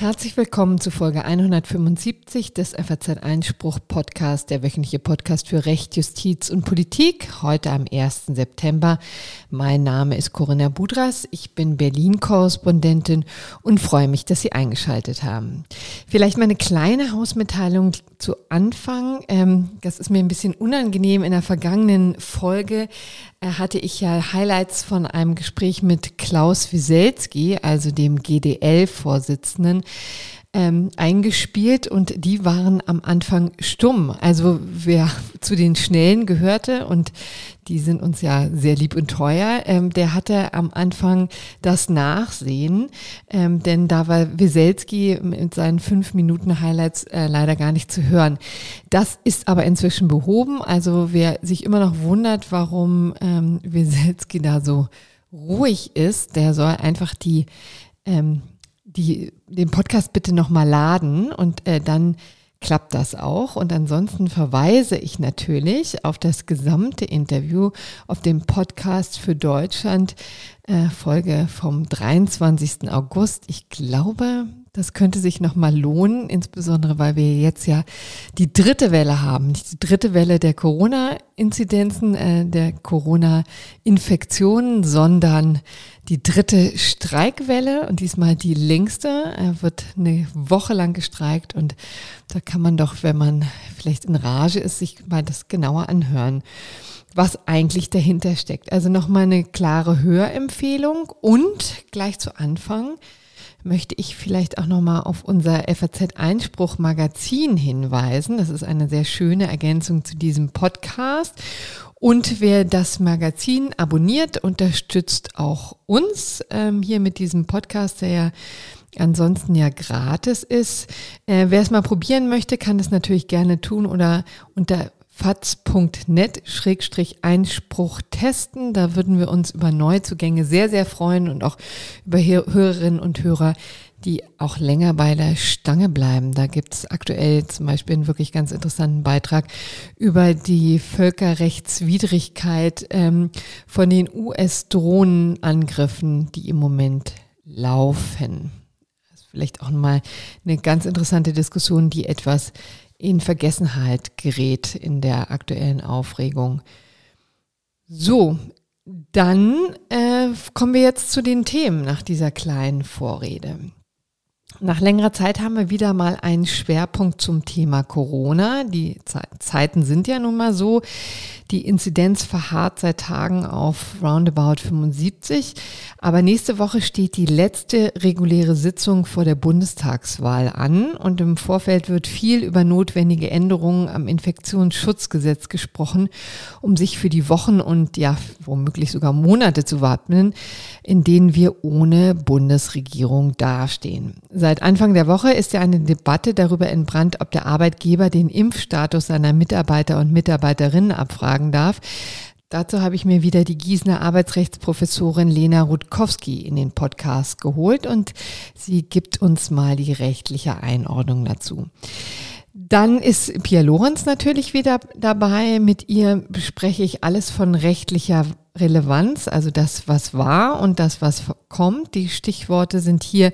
Herzlich willkommen zu Folge 175 des FAZ Einspruch Podcast, der wöchentliche Podcast für Recht, Justiz und Politik, heute am 1. September. Mein Name ist Corinna Budras, ich bin Berlin-Korrespondentin und freue mich, dass Sie eingeschaltet haben. Vielleicht mal eine kleine Hausmitteilung zu Anfang. Ähm, das ist mir ein bisschen unangenehm. In der vergangenen Folge hatte ich ja Highlights von einem Gespräch mit Klaus Wieselski, also dem GDL-Vorsitzenden, ähm, eingespielt und die waren am Anfang stumm. Also wer zu den Schnellen gehörte und die sind uns ja sehr lieb und teuer, ähm, der hatte am Anfang das Nachsehen, ähm, denn da war Wieselski mit seinen fünf Minuten Highlights äh, leider gar nicht zu hören. Das ist aber inzwischen behoben. Also wer sich immer noch wundert, warum ähm, Wieselski da so ruhig ist, der soll einfach die ähm, die, den Podcast bitte nochmal laden und äh, dann klappt das auch. Und ansonsten verweise ich natürlich auf das gesamte Interview auf dem Podcast für Deutschland, äh, Folge vom 23. August. Ich glaube, das könnte sich nochmal lohnen, insbesondere weil wir jetzt ja die dritte Welle haben. Nicht die dritte Welle der Corona-Inzidenzen, äh, der Corona-Infektionen, sondern die dritte Streikwelle und diesmal die längste. Er wird eine Woche lang gestreikt und da kann man doch, wenn man vielleicht in Rage ist, sich mal das genauer anhören was eigentlich dahinter steckt. Also nochmal eine klare Hörempfehlung und gleich zu Anfang möchte ich vielleicht auch nochmal auf unser FAZ Einspruch Magazin hinweisen. Das ist eine sehr schöne Ergänzung zu diesem Podcast. Und wer das Magazin abonniert, unterstützt auch uns ähm, hier mit diesem Podcast, der ja ansonsten ja gratis ist. Äh, wer es mal probieren möchte, kann das natürlich gerne tun oder unter faz.net-einspruch testen. Da würden wir uns über Neuzugänge sehr, sehr freuen und auch über Hörerinnen und Hörer, die auch länger bei der Stange bleiben. Da gibt es aktuell zum Beispiel einen wirklich ganz interessanten Beitrag über die Völkerrechtswidrigkeit ähm, von den US-Drohnenangriffen, die im Moment laufen. Das ist vielleicht auch mal eine ganz interessante Diskussion, die etwas in Vergessenheit gerät in der aktuellen Aufregung. So, dann äh, kommen wir jetzt zu den Themen nach dieser kleinen Vorrede. Nach längerer Zeit haben wir wieder mal einen Schwerpunkt zum Thema Corona. Die Zeiten sind ja nun mal so. Die Inzidenz verharrt seit Tagen auf roundabout 75. Aber nächste Woche steht die letzte reguläre Sitzung vor der Bundestagswahl an. Und im Vorfeld wird viel über notwendige Änderungen am Infektionsschutzgesetz gesprochen, um sich für die Wochen und ja, womöglich sogar Monate zu wappnen, in denen wir ohne Bundesregierung dastehen. Seit Anfang der Woche ist ja eine Debatte darüber entbrannt, ob der Arbeitgeber den Impfstatus seiner Mitarbeiter und Mitarbeiterinnen abfragen darf. Dazu habe ich mir wieder die Gießener Arbeitsrechtsprofessorin Lena Rutkowski in den Podcast geholt und sie gibt uns mal die rechtliche Einordnung dazu. Dann ist Pia Lorenz natürlich wieder dabei. Mit ihr bespreche ich alles von rechtlicher Relevanz, also das, was war und das, was kommt. Die Stichworte sind hier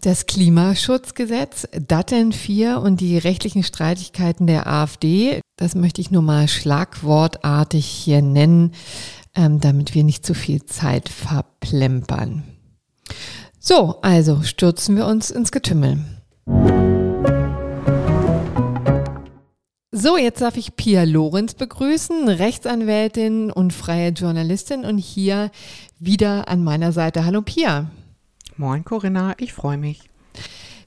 das Klimaschutzgesetz, Daten 4 und die rechtlichen Streitigkeiten der AfD. Das möchte ich nur mal schlagwortartig hier nennen, ähm, damit wir nicht zu viel Zeit verplempern. So, also stürzen wir uns ins Getümmel. So, jetzt darf ich Pia Lorenz begrüßen, Rechtsanwältin und freie Journalistin und hier wieder an meiner Seite. Hallo Pia. Moin Corinna, ich freue mich.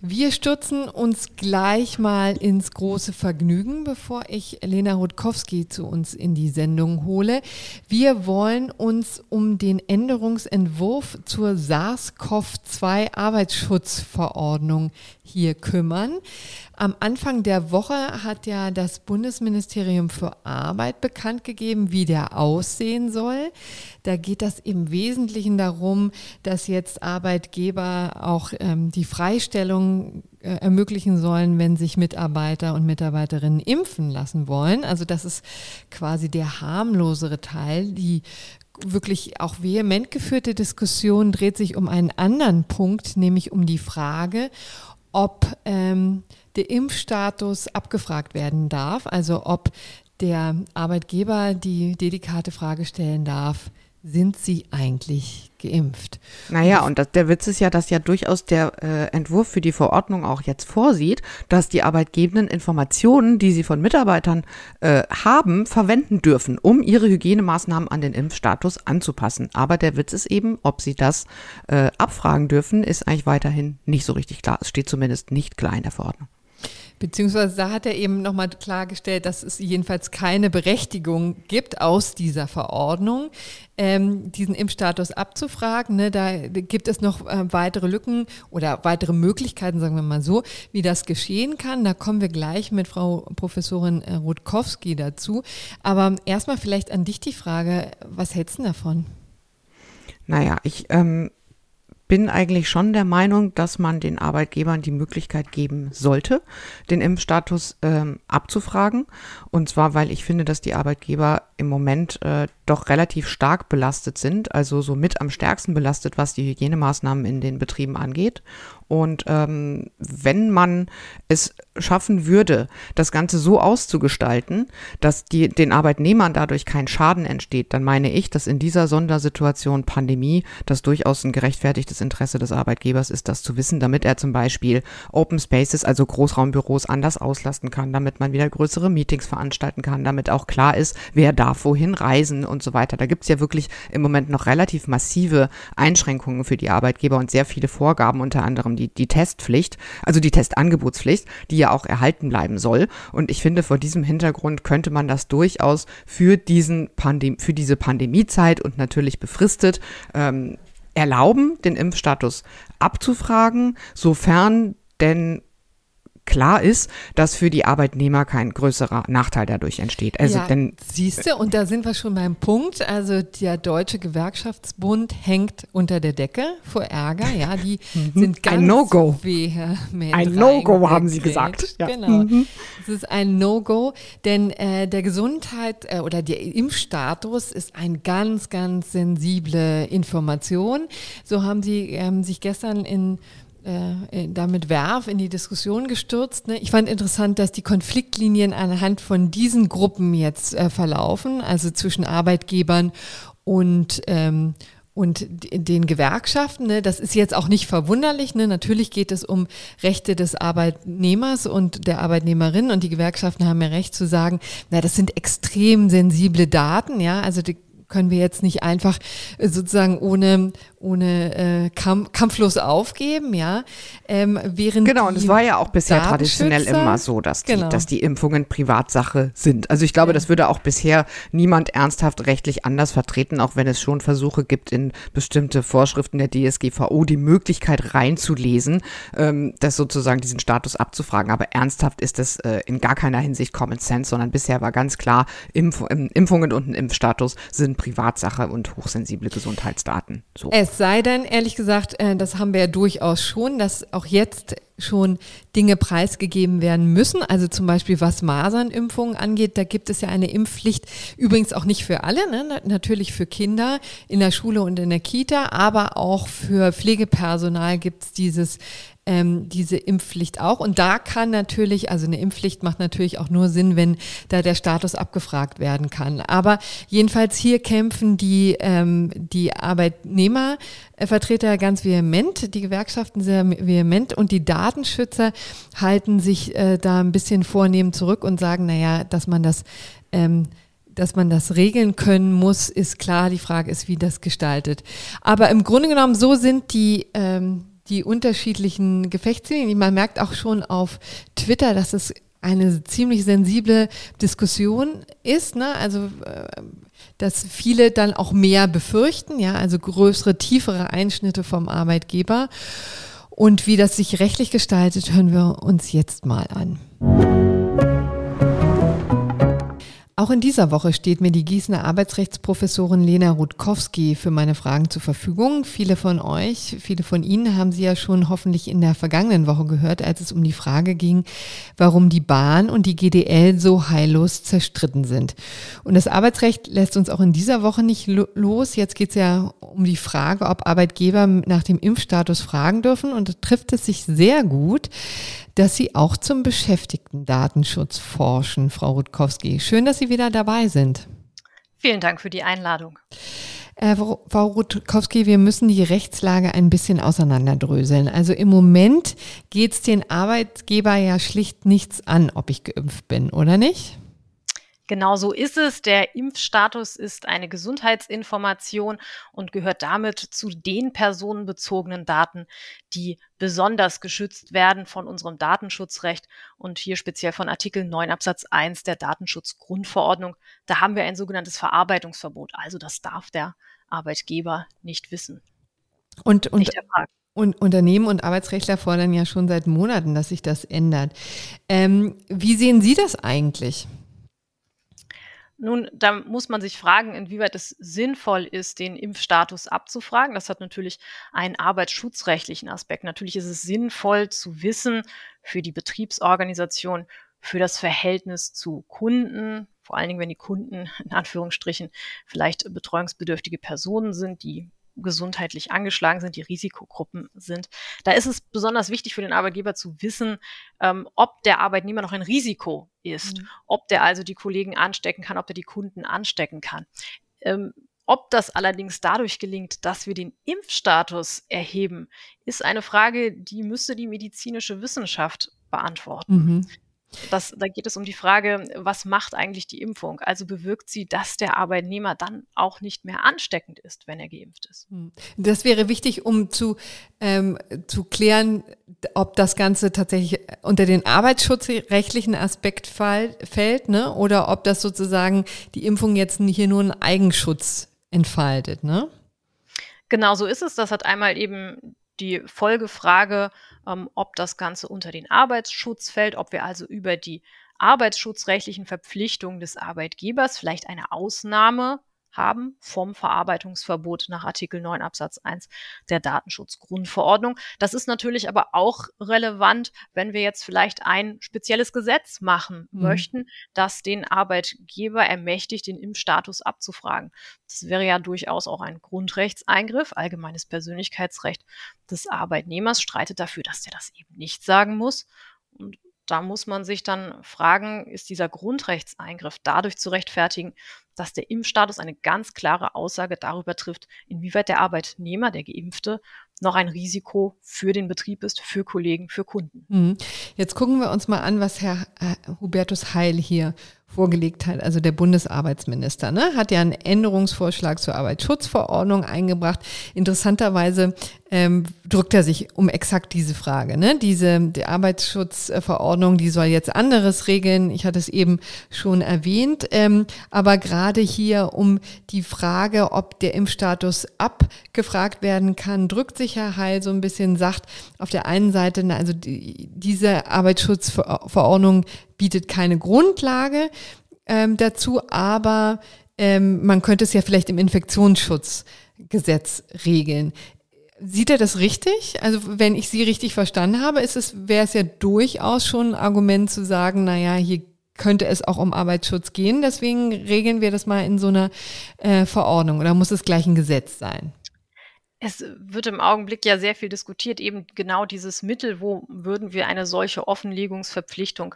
Wir stürzen uns gleich mal ins große Vergnügen, bevor ich Lena Rutkowski zu uns in die Sendung hole. Wir wollen uns um den Änderungsentwurf zur SARS-CoV-2 Arbeitsschutzverordnung hier kümmern. Am Anfang der Woche hat ja das Bundesministerium für Arbeit bekannt gegeben, wie der aussehen soll. Da geht das im Wesentlichen darum, dass jetzt Arbeitgeber auch ähm, die Freistellung äh, ermöglichen sollen, wenn sich Mitarbeiter und Mitarbeiterinnen impfen lassen wollen. Also das ist quasi der harmlosere Teil. Die wirklich auch vehement geführte Diskussion dreht sich um einen anderen Punkt, nämlich um die Frage, ob ähm, der Impfstatus abgefragt werden darf, also ob der Arbeitgeber die dedikate Frage stellen darf, sind sie eigentlich geimpft? Naja, und das, der Witz ist ja, dass ja durchaus der äh, Entwurf für die Verordnung auch jetzt vorsieht, dass die Arbeitgebenden Informationen, die sie von Mitarbeitern äh, haben, verwenden dürfen, um ihre Hygienemaßnahmen an den Impfstatus anzupassen. Aber der Witz ist eben, ob sie das äh, abfragen dürfen, ist eigentlich weiterhin nicht so richtig klar. Es steht zumindest nicht klar in der Verordnung. Beziehungsweise da hat er eben nochmal klargestellt, dass es jedenfalls keine Berechtigung gibt aus dieser Verordnung, ähm, diesen Impfstatus abzufragen. Ne? Da gibt es noch äh, weitere Lücken oder weitere Möglichkeiten, sagen wir mal so, wie das geschehen kann. Da kommen wir gleich mit Frau Professorin äh, Rutkowski dazu. Aber erstmal vielleicht an dich die Frage, was hältst du davon? Naja, ich ähm, bin eigentlich schon der Meinung, dass man den Arbeitgebern die Möglichkeit geben sollte, den Impfstatus ähm, abzufragen. Und zwar, weil ich finde, dass die Arbeitgeber im Moment äh, doch relativ stark belastet sind, also so mit am stärksten belastet, was die Hygienemaßnahmen in den Betrieben angeht. Und ähm, wenn man es schaffen würde, das Ganze so auszugestalten, dass die, den Arbeitnehmern dadurch kein Schaden entsteht, dann meine ich, dass in dieser Sondersituation Pandemie das durchaus ein gerechtfertigtes Interesse des Arbeitgebers ist, das zu wissen, damit er zum Beispiel Open Spaces, also Großraumbüros, anders auslasten kann, damit man wieder größere Meetings veranstalten kann, damit auch klar ist, wer darf wohin reisen und so weiter. Da gibt's ja wirklich im Moment noch relativ massive Einschränkungen für die Arbeitgeber und sehr viele Vorgaben, unter anderem die, die Testpflicht, also die Testangebotspflicht, die ja auch erhalten bleiben soll. Und ich finde, vor diesem Hintergrund könnte man das durchaus für diesen Pandem für diese Pandemiezeit und natürlich befristet ähm, erlauben, den Impfstatus abzufragen, sofern denn klar ist, dass für die Arbeitnehmer kein größerer Nachteil dadurch entsteht. Also ja, denn siehst du, und da sind wir schon beim Punkt. Also der Deutsche Gewerkschaftsbund hängt unter der Decke vor Ärger. Ja, die mhm. sind ganz ein No-Go. Ein No-Go haben sie gesagt. Ja. Genau. Mhm. Es ist ein No-Go, denn äh, der Gesundheit äh, oder der Impfstatus ist eine ganz, ganz sensible Information. So haben sie ähm, sich gestern in äh, damit Werf in die Diskussion gestürzt. Ne? Ich fand interessant, dass die Konfliktlinien anhand von diesen Gruppen jetzt äh, verlaufen, also zwischen Arbeitgebern und ähm, und den Gewerkschaften, ne, das ist jetzt auch nicht verwunderlich. Ne? Natürlich geht es um Rechte des Arbeitnehmers und der Arbeitnehmerin und die Gewerkschaften haben ja recht zu sagen, na, das sind extrem sensible Daten, ja. Also die können wir jetzt nicht einfach äh, sozusagen ohne, ohne äh, Kampf, kampflos aufgeben, ja. Ähm, während genau, und es war ja auch bisher traditionell immer so, dass die, genau. dass die Impfungen Privatsache sind. Also ich glaube, das würde auch bisher niemand ernsthaft rechtlich anders vertreten, auch wenn es schon Versuche gibt, in bestimmte Vorschriften der DSGVO die Möglichkeit reinzulesen, ähm, das sozusagen diesen Status abzufragen. Aber ernsthaft ist das äh, in gar keiner Hinsicht Common Sense, sondern bisher war ganz klar, Impf Impfungen und ein Impfstatus sind Privatsache und hochsensible Gesundheitsdaten. So. Es sei denn, ehrlich gesagt, äh, das haben wir ja durchaus schon, dass auch jetzt schon Dinge preisgegeben werden müssen. Also zum Beispiel was Masernimpfungen angeht, da gibt es ja eine Impfpflicht, übrigens auch nicht für alle, ne? natürlich für Kinder in der Schule und in der Kita, aber auch für Pflegepersonal gibt es dieses ähm, diese Impfpflicht auch. Und da kann natürlich, also eine Impfpflicht macht natürlich auch nur Sinn, wenn da der Status abgefragt werden kann. Aber jedenfalls hier kämpfen die, ähm, die Arbeitnehmervertreter ganz vehement, die Gewerkschaften sehr vehement und die Datenschützer halten sich äh, da ein bisschen vornehm zurück und sagen, naja, dass man das ähm, dass man das regeln können muss, ist klar. Die Frage ist, wie das gestaltet. Aber im Grunde genommen, so sind die, ähm, die unterschiedlichen Gefechtslinien. Man merkt auch schon auf Twitter, dass es eine ziemlich sensible Diskussion ist. Ne? Also äh, dass viele dann auch mehr befürchten, ja, also größere, tiefere Einschnitte vom Arbeitgeber. Und wie das sich rechtlich gestaltet, hören wir uns jetzt mal an. Auch in dieser Woche steht mir die Gießener Arbeitsrechtsprofessorin Lena Rutkowski für meine Fragen zur Verfügung. Viele von euch, viele von Ihnen haben Sie ja schon hoffentlich in der vergangenen Woche gehört, als es um die Frage ging, warum die Bahn und die GDL so heillos zerstritten sind. Und das Arbeitsrecht lässt uns auch in dieser Woche nicht los. Jetzt geht es ja um die Frage, ob Arbeitgeber nach dem Impfstatus fragen dürfen. Und trifft es sich sehr gut, dass Sie auch zum Beschäftigten-Datenschutz forschen, Frau Rutkowski. Schön, dass Sie wieder dabei sind. Vielen Dank für die Einladung. Äh, Frau Rutkowski, wir müssen die Rechtslage ein bisschen auseinanderdröseln. Also im Moment geht es den Arbeitgeber ja schlicht nichts an, ob ich geimpft bin, oder nicht? Genau so ist es. Der Impfstatus ist eine Gesundheitsinformation und gehört damit zu den personenbezogenen Daten, die besonders geschützt werden von unserem Datenschutzrecht und hier speziell von Artikel 9 Absatz 1 der Datenschutzgrundverordnung. Da haben wir ein sogenanntes Verarbeitungsverbot. Also das darf der Arbeitgeber nicht wissen. Und, und, und Unternehmen und Arbeitsrechtler fordern ja schon seit Monaten, dass sich das ändert. Ähm, wie sehen Sie das eigentlich? Nun, da muss man sich fragen, inwieweit es sinnvoll ist, den Impfstatus abzufragen. Das hat natürlich einen arbeitsschutzrechtlichen Aspekt. Natürlich ist es sinnvoll zu wissen für die Betriebsorganisation, für das Verhältnis zu Kunden, vor allen Dingen, wenn die Kunden in Anführungsstrichen vielleicht betreuungsbedürftige Personen sind, die gesundheitlich angeschlagen sind, die Risikogruppen sind. Da ist es besonders wichtig für den Arbeitgeber zu wissen, ähm, ob der Arbeitnehmer noch ein Risiko ist, mhm. ob der also die Kollegen anstecken kann, ob der die Kunden anstecken kann. Ähm, ob das allerdings dadurch gelingt, dass wir den Impfstatus erheben, ist eine Frage, die müsste die medizinische Wissenschaft beantworten. Mhm. Das, da geht es um die Frage, was macht eigentlich die Impfung? Also bewirkt sie, dass der Arbeitnehmer dann auch nicht mehr ansteckend ist, wenn er geimpft ist. Hm. Das wäre wichtig, um zu, ähm, zu klären, ob das Ganze tatsächlich unter den arbeitsschutzrechtlichen Aspekt fall, fällt, ne? oder ob das sozusagen die Impfung jetzt hier nur einen Eigenschutz entfaltet. Ne? Genau so ist es. Das hat einmal eben die Folgefrage, ähm, ob das Ganze unter den Arbeitsschutz fällt, ob wir also über die arbeitsschutzrechtlichen Verpflichtungen des Arbeitgebers vielleicht eine Ausnahme haben vom Verarbeitungsverbot nach Artikel 9 Absatz 1 der Datenschutzgrundverordnung. Das ist natürlich aber auch relevant, wenn wir jetzt vielleicht ein spezielles Gesetz machen mhm. möchten, das den Arbeitgeber ermächtigt, den Impfstatus abzufragen. Das wäre ja durchaus auch ein Grundrechtseingriff. Allgemeines Persönlichkeitsrecht des Arbeitnehmers streitet dafür, dass der das eben nicht sagen muss. Und da muss man sich dann fragen, ist dieser Grundrechtseingriff dadurch zu rechtfertigen, dass der Impfstatus eine ganz klare Aussage darüber trifft, inwieweit der Arbeitnehmer, der Geimpfte, noch ein Risiko für den Betrieb ist, für Kollegen, für Kunden. Mhm. Jetzt gucken wir uns mal an, was Herr äh, Hubertus Heil hier vorgelegt hat, also der Bundesarbeitsminister, ne, hat ja einen Änderungsvorschlag zur Arbeitsschutzverordnung eingebracht. Interessanterweise ähm, drückt er sich um exakt diese Frage. Ne? Diese die Arbeitsschutzverordnung, die soll jetzt anderes regeln. Ich hatte es eben schon erwähnt, ähm, aber gerade hier um die Frage, ob der Impfstatus abgefragt werden kann, drückt sich Herr Heil so ein bisschen, sagt auf der einen Seite, also die, diese Arbeitsschutzverordnung bietet keine Grundlage ähm, dazu, aber ähm, man könnte es ja vielleicht im Infektionsschutzgesetz regeln. Sieht er das richtig? Also wenn ich Sie richtig verstanden habe, ist es, wäre es ja durchaus schon ein Argument zu sagen, naja, hier könnte es auch um Arbeitsschutz gehen. Deswegen regeln wir das mal in so einer äh, Verordnung oder muss es gleich ein Gesetz sein? Es wird im Augenblick ja sehr viel diskutiert, eben genau dieses Mittel, wo würden wir eine solche Offenlegungsverpflichtung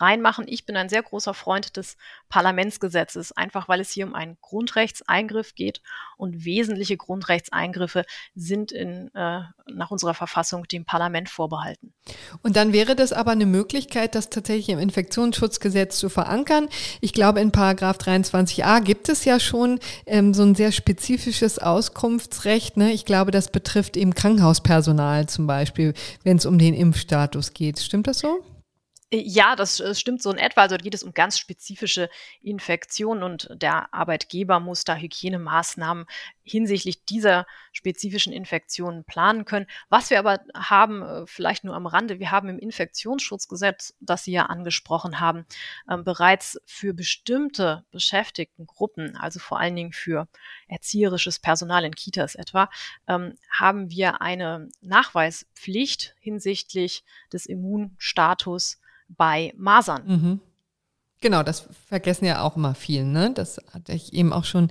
reinmachen. Ich bin ein sehr großer Freund des Parlamentsgesetzes, einfach weil es hier um einen Grundrechtseingriff geht und wesentliche Grundrechtseingriffe sind in, äh, nach unserer Verfassung dem Parlament vorbehalten. Und dann wäre das aber eine Möglichkeit, das tatsächlich im Infektionsschutzgesetz zu verankern. Ich glaube, in Paragraph 23a gibt es ja schon ähm, so ein sehr spezifisches Auskunftsrecht. Ne? Ich glaube, das betrifft eben Krankenhauspersonal zum Beispiel, wenn es um den Impfstatus geht. Stimmt das so? Äh, ja, das äh, stimmt so in etwa. Also da geht es um ganz spezifische Infektionen und der Arbeitgeber muss da Hygienemaßnahmen hinsichtlich dieser spezifischen Infektionen planen können. Was wir aber haben, äh, vielleicht nur am Rande, wir haben im Infektionsschutzgesetz, das Sie ja angesprochen haben, ähm, bereits für bestimmte Beschäftigtengruppen, also vor allen Dingen für erzieherisches Personal in Kitas etwa, ähm, haben wir eine Nachweispflicht hinsichtlich des Immunstatus bei Masern. Mhm. Genau, das vergessen ja auch immer viel. Ne? Das hatte ich eben auch schon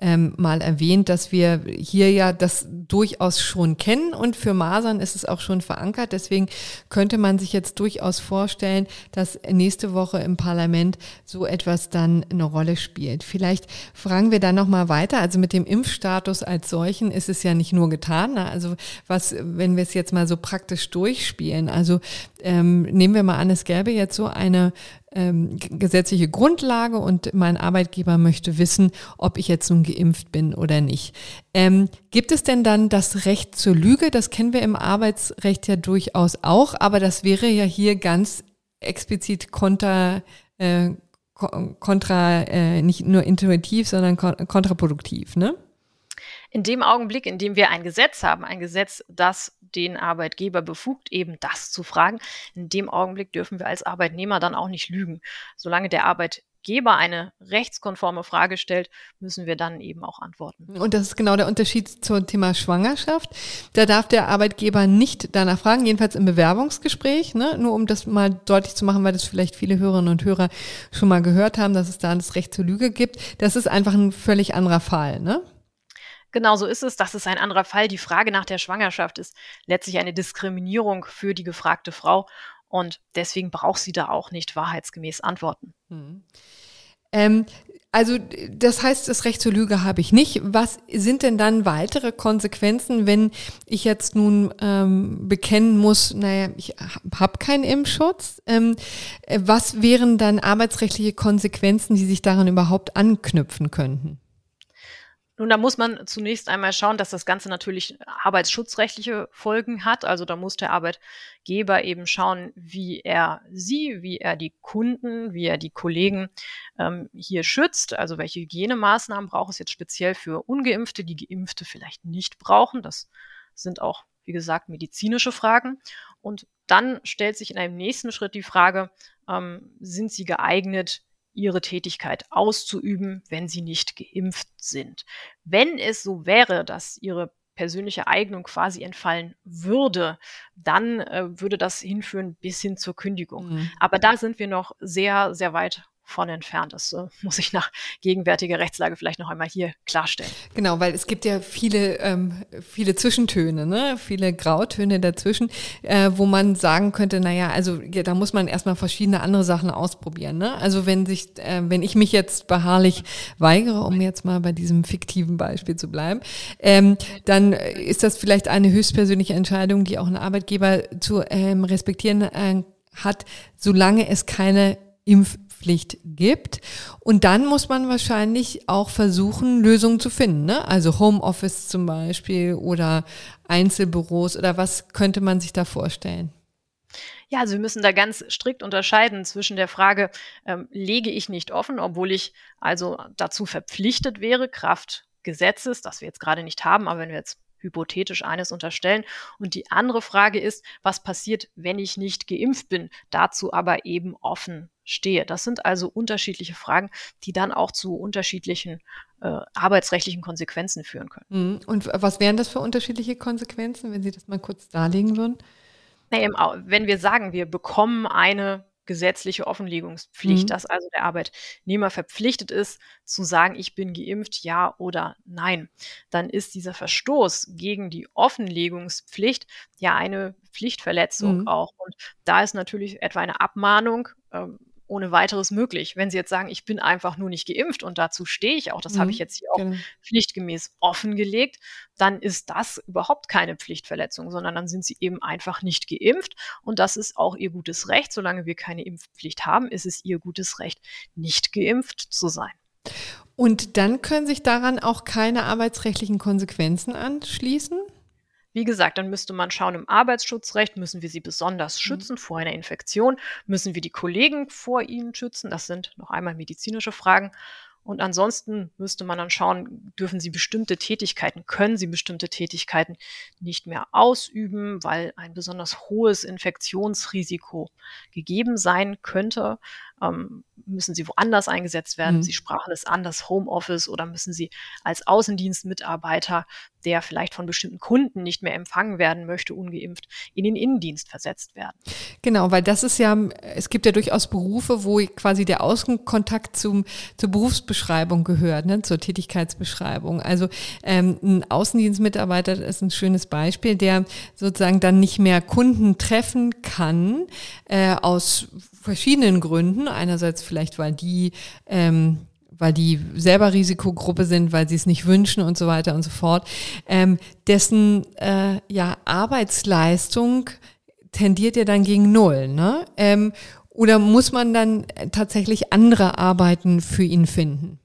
ähm, mal erwähnt, dass wir hier ja das durchaus schon kennen und für Masern ist es auch schon verankert. Deswegen könnte man sich jetzt durchaus vorstellen, dass nächste Woche im Parlament so etwas dann eine Rolle spielt. Vielleicht fragen wir dann nochmal weiter. Also mit dem Impfstatus als solchen ist es ja nicht nur getan. Ne? Also was, wenn wir es jetzt mal so praktisch durchspielen, also ähm, nehmen wir mal an, es gäbe jetzt so eine ähm, gesetzliche Grundlage und mein Arbeitgeber möchte wissen, ob ich jetzt nun geimpft bin oder nicht. Ähm, gibt es denn dann das Recht zur Lüge? Das kennen wir im Arbeitsrecht ja durchaus auch, aber das wäre ja hier ganz explizit kontra, äh, kontra äh, nicht nur intuitiv, sondern kontraproduktiv, ne? In dem Augenblick, in dem wir ein Gesetz haben, ein Gesetz, das den Arbeitgeber befugt, eben das zu fragen, in dem Augenblick dürfen wir als Arbeitnehmer dann auch nicht lügen. Solange der Arbeitgeber eine rechtskonforme Frage stellt, müssen wir dann eben auch antworten. Und das ist genau der Unterschied zum Thema Schwangerschaft. Da darf der Arbeitgeber nicht danach fragen, jedenfalls im Bewerbungsgespräch, ne? nur um das mal deutlich zu machen, weil das vielleicht viele Hörerinnen und Hörer schon mal gehört haben, dass es da das Recht zur Lüge gibt. Das ist einfach ein völlig anderer Fall. Ne? Genau so ist es. Das ist ein anderer Fall. Die Frage nach der Schwangerschaft ist letztlich eine Diskriminierung für die gefragte Frau. Und deswegen braucht sie da auch nicht wahrheitsgemäß antworten. Hm. Ähm, also das heißt, das Recht zur Lüge habe ich nicht. Was sind denn dann weitere Konsequenzen, wenn ich jetzt nun ähm, bekennen muss, naja, ich habe keinen Impfschutz? Ähm, äh, was wären dann arbeitsrechtliche Konsequenzen, die sich daran überhaupt anknüpfen könnten? Nun, da muss man zunächst einmal schauen, dass das Ganze natürlich arbeitsschutzrechtliche Folgen hat. Also da muss der Arbeitgeber eben schauen, wie er sie, wie er die Kunden, wie er die Kollegen ähm, hier schützt. Also welche Hygienemaßnahmen braucht es jetzt speziell für ungeimpfte, die geimpfte vielleicht nicht brauchen. Das sind auch, wie gesagt, medizinische Fragen. Und dann stellt sich in einem nächsten Schritt die Frage, ähm, sind sie geeignet, ihre Tätigkeit auszuüben, wenn sie nicht geimpft sind. Wenn es so wäre, dass ihre persönliche Eignung quasi entfallen würde, dann äh, würde das hinführen bis hin zur Kündigung. Mhm. Aber da sind wir noch sehr, sehr weit von entfernt. Das äh, muss ich nach gegenwärtiger Rechtslage vielleicht noch einmal hier klarstellen. Genau, weil es gibt ja viele, ähm, viele Zwischentöne, ne? viele Grautöne dazwischen, äh, wo man sagen könnte, naja, also ja, da muss man erstmal verschiedene andere Sachen ausprobieren. Ne? Also wenn sich, äh, wenn ich mich jetzt beharrlich weigere, um jetzt mal bei diesem fiktiven Beispiel zu bleiben, ähm, dann ist das vielleicht eine höchstpersönliche Entscheidung, die auch ein Arbeitgeber zu ähm, respektieren äh, hat, solange es keine Impf Impfpflicht gibt. Und dann muss man wahrscheinlich auch versuchen, Lösungen zu finden. Ne? Also Homeoffice zum Beispiel oder Einzelbüros oder was könnte man sich da vorstellen? Ja, also wir müssen da ganz strikt unterscheiden zwischen der Frage, ähm, lege ich nicht offen, obwohl ich also dazu verpflichtet wäre, Kraft Gesetzes, das wir jetzt gerade nicht haben, aber wenn wir jetzt hypothetisch eines unterstellen. Und die andere Frage ist, was passiert, wenn ich nicht geimpft bin, dazu aber eben offen stehe. Das sind also unterschiedliche Fragen, die dann auch zu unterschiedlichen äh, arbeitsrechtlichen Konsequenzen führen können. Mhm. Und was wären das für unterschiedliche Konsequenzen, wenn Sie das mal kurz darlegen würden? wenn wir sagen, wir bekommen eine gesetzliche Offenlegungspflicht, mhm. dass also der Arbeitnehmer verpflichtet ist, zu sagen, ich bin geimpft, ja oder nein. Dann ist dieser Verstoß gegen die Offenlegungspflicht ja eine Pflichtverletzung mhm. auch. Und da ist natürlich etwa eine Abmahnung ähm, ohne weiteres möglich. Wenn Sie jetzt sagen, ich bin einfach nur nicht geimpft und dazu stehe ich auch, das mhm, habe ich jetzt hier auch genau. pflichtgemäß offengelegt, dann ist das überhaupt keine Pflichtverletzung, sondern dann sind Sie eben einfach nicht geimpft und das ist auch Ihr gutes Recht. Solange wir keine Impfpflicht haben, ist es Ihr gutes Recht, nicht geimpft zu sein. Und dann können sich daran auch keine arbeitsrechtlichen Konsequenzen anschließen? Wie gesagt, dann müsste man schauen, im Arbeitsschutzrecht müssen wir sie besonders mhm. schützen mhm. vor einer Infektion, müssen wir die Kollegen vor ihnen schützen. Das sind noch einmal medizinische Fragen. Und ansonsten müsste man dann schauen, dürfen sie bestimmte Tätigkeiten, können sie bestimmte Tätigkeiten nicht mehr ausüben, weil ein besonders hohes Infektionsrisiko gegeben sein könnte. Ähm, müssen sie woanders eingesetzt werden? Mhm. Sie sprachen es an, das Homeoffice oder müssen sie als Außendienstmitarbeiter, der vielleicht von bestimmten Kunden nicht mehr empfangen werden möchte, ungeimpft, in den Innendienst versetzt werden? Genau, weil das ist ja, es gibt ja durchaus Berufe, wo quasi der Außenkontakt zum, zur Berufsbeschreibung gehört, ne, zur Tätigkeitsbeschreibung. Also ähm, ein Außendienstmitarbeiter ist ein schönes Beispiel, der sozusagen dann nicht mehr Kunden treffen kann, äh, aus verschiedenen Gründen. Einerseits vielleicht, weil die ähm, weil die selber Risikogruppe sind, weil sie es nicht wünschen und so weiter und so fort, ähm, dessen äh, ja Arbeitsleistung tendiert ja dann gegen Null. Ne? Ähm, oder muss man dann tatsächlich andere Arbeiten für ihn finden?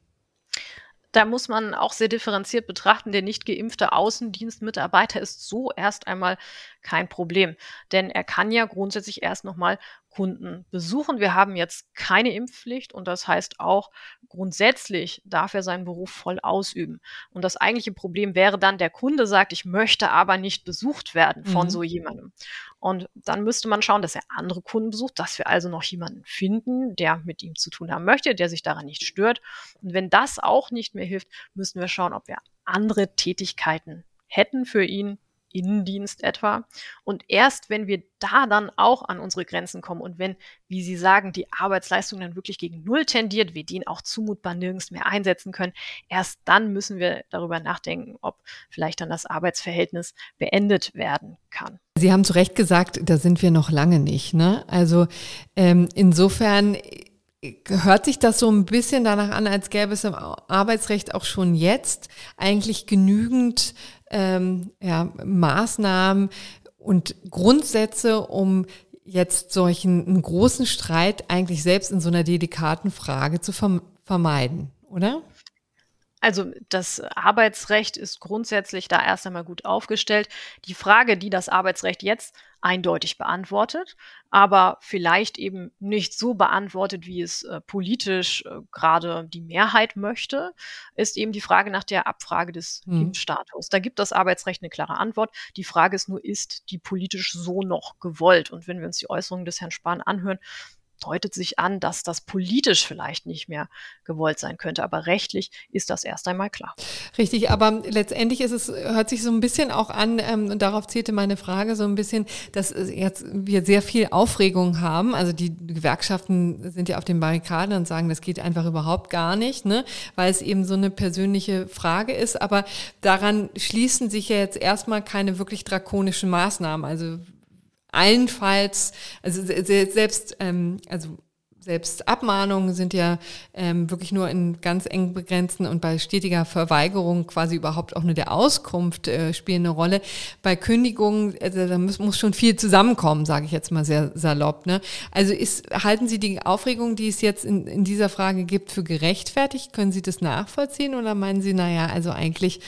Da muss man auch sehr differenziert betrachten. Der nicht geimpfte Außendienstmitarbeiter ist so erst einmal kein Problem, denn er kann ja grundsätzlich erst nochmal Kunden besuchen. Wir haben jetzt keine Impfpflicht und das heißt auch, grundsätzlich darf er seinen Beruf voll ausüben. Und das eigentliche Problem wäre dann, der Kunde sagt, ich möchte aber nicht besucht werden von mhm. so jemandem. Und dann müsste man schauen, dass er andere Kunden besucht, dass wir also noch jemanden finden, der mit ihm zu tun haben möchte, der sich daran nicht stört. Und wenn das auch nicht mehr hilft, müssen wir schauen, ob wir andere Tätigkeiten hätten für ihn, Innendienst etwa. Und erst wenn wir da dann auch an unsere Grenzen kommen und wenn, wie Sie sagen, die Arbeitsleistung dann wirklich gegen Null tendiert, wir den auch zumutbar nirgends mehr einsetzen können, erst dann müssen wir darüber nachdenken, ob vielleicht dann das Arbeitsverhältnis beendet werden kann. Sie haben zu Recht gesagt, da sind wir noch lange nicht. Ne? Also ähm, insofern hört sich das so ein bisschen danach an, als gäbe es im Arbeitsrecht auch schon jetzt eigentlich genügend ähm, ja, Maßnahmen und Grundsätze, um jetzt solchen großen Streit eigentlich selbst in so einer delikaten Frage zu vermeiden, oder? Also das Arbeitsrecht ist grundsätzlich da erst einmal gut aufgestellt. Die Frage, die das Arbeitsrecht jetzt eindeutig beantwortet, aber vielleicht eben nicht so beantwortet, wie es äh, politisch äh, gerade die Mehrheit möchte, ist eben die Frage nach der Abfrage des hm. Impfstatus. Da gibt das Arbeitsrecht eine klare Antwort. Die Frage ist nur, ist die politisch so noch gewollt? Und wenn wir uns die Äußerungen des Herrn Spahn anhören, deutet sich an, dass das politisch vielleicht nicht mehr gewollt sein könnte. Aber rechtlich ist das erst einmal klar. Richtig, aber letztendlich ist es, hört sich so ein bisschen auch an, ähm, und darauf zielte meine Frage so ein bisschen, dass jetzt wir sehr viel Aufregung haben. Also die Gewerkschaften sind ja auf den Barrikaden und sagen, das geht einfach überhaupt gar nicht, ne? weil es eben so eine persönliche Frage ist. Aber daran schließen sich ja jetzt erstmal keine wirklich drakonischen Maßnahmen. Also allenfalls, also selbst, ähm, also selbst Abmahnungen sind ja ähm, wirklich nur in ganz eng begrenzten und bei stetiger Verweigerung quasi überhaupt auch nur der Auskunft äh, spielen eine Rolle. Bei Kündigungen, also da muss, muss schon viel zusammenkommen, sage ich jetzt mal sehr salopp. Ne? Also ist, halten Sie die Aufregung, die es jetzt in, in dieser Frage gibt, für gerechtfertigt? Können Sie das nachvollziehen oder meinen Sie, naja, also eigentlich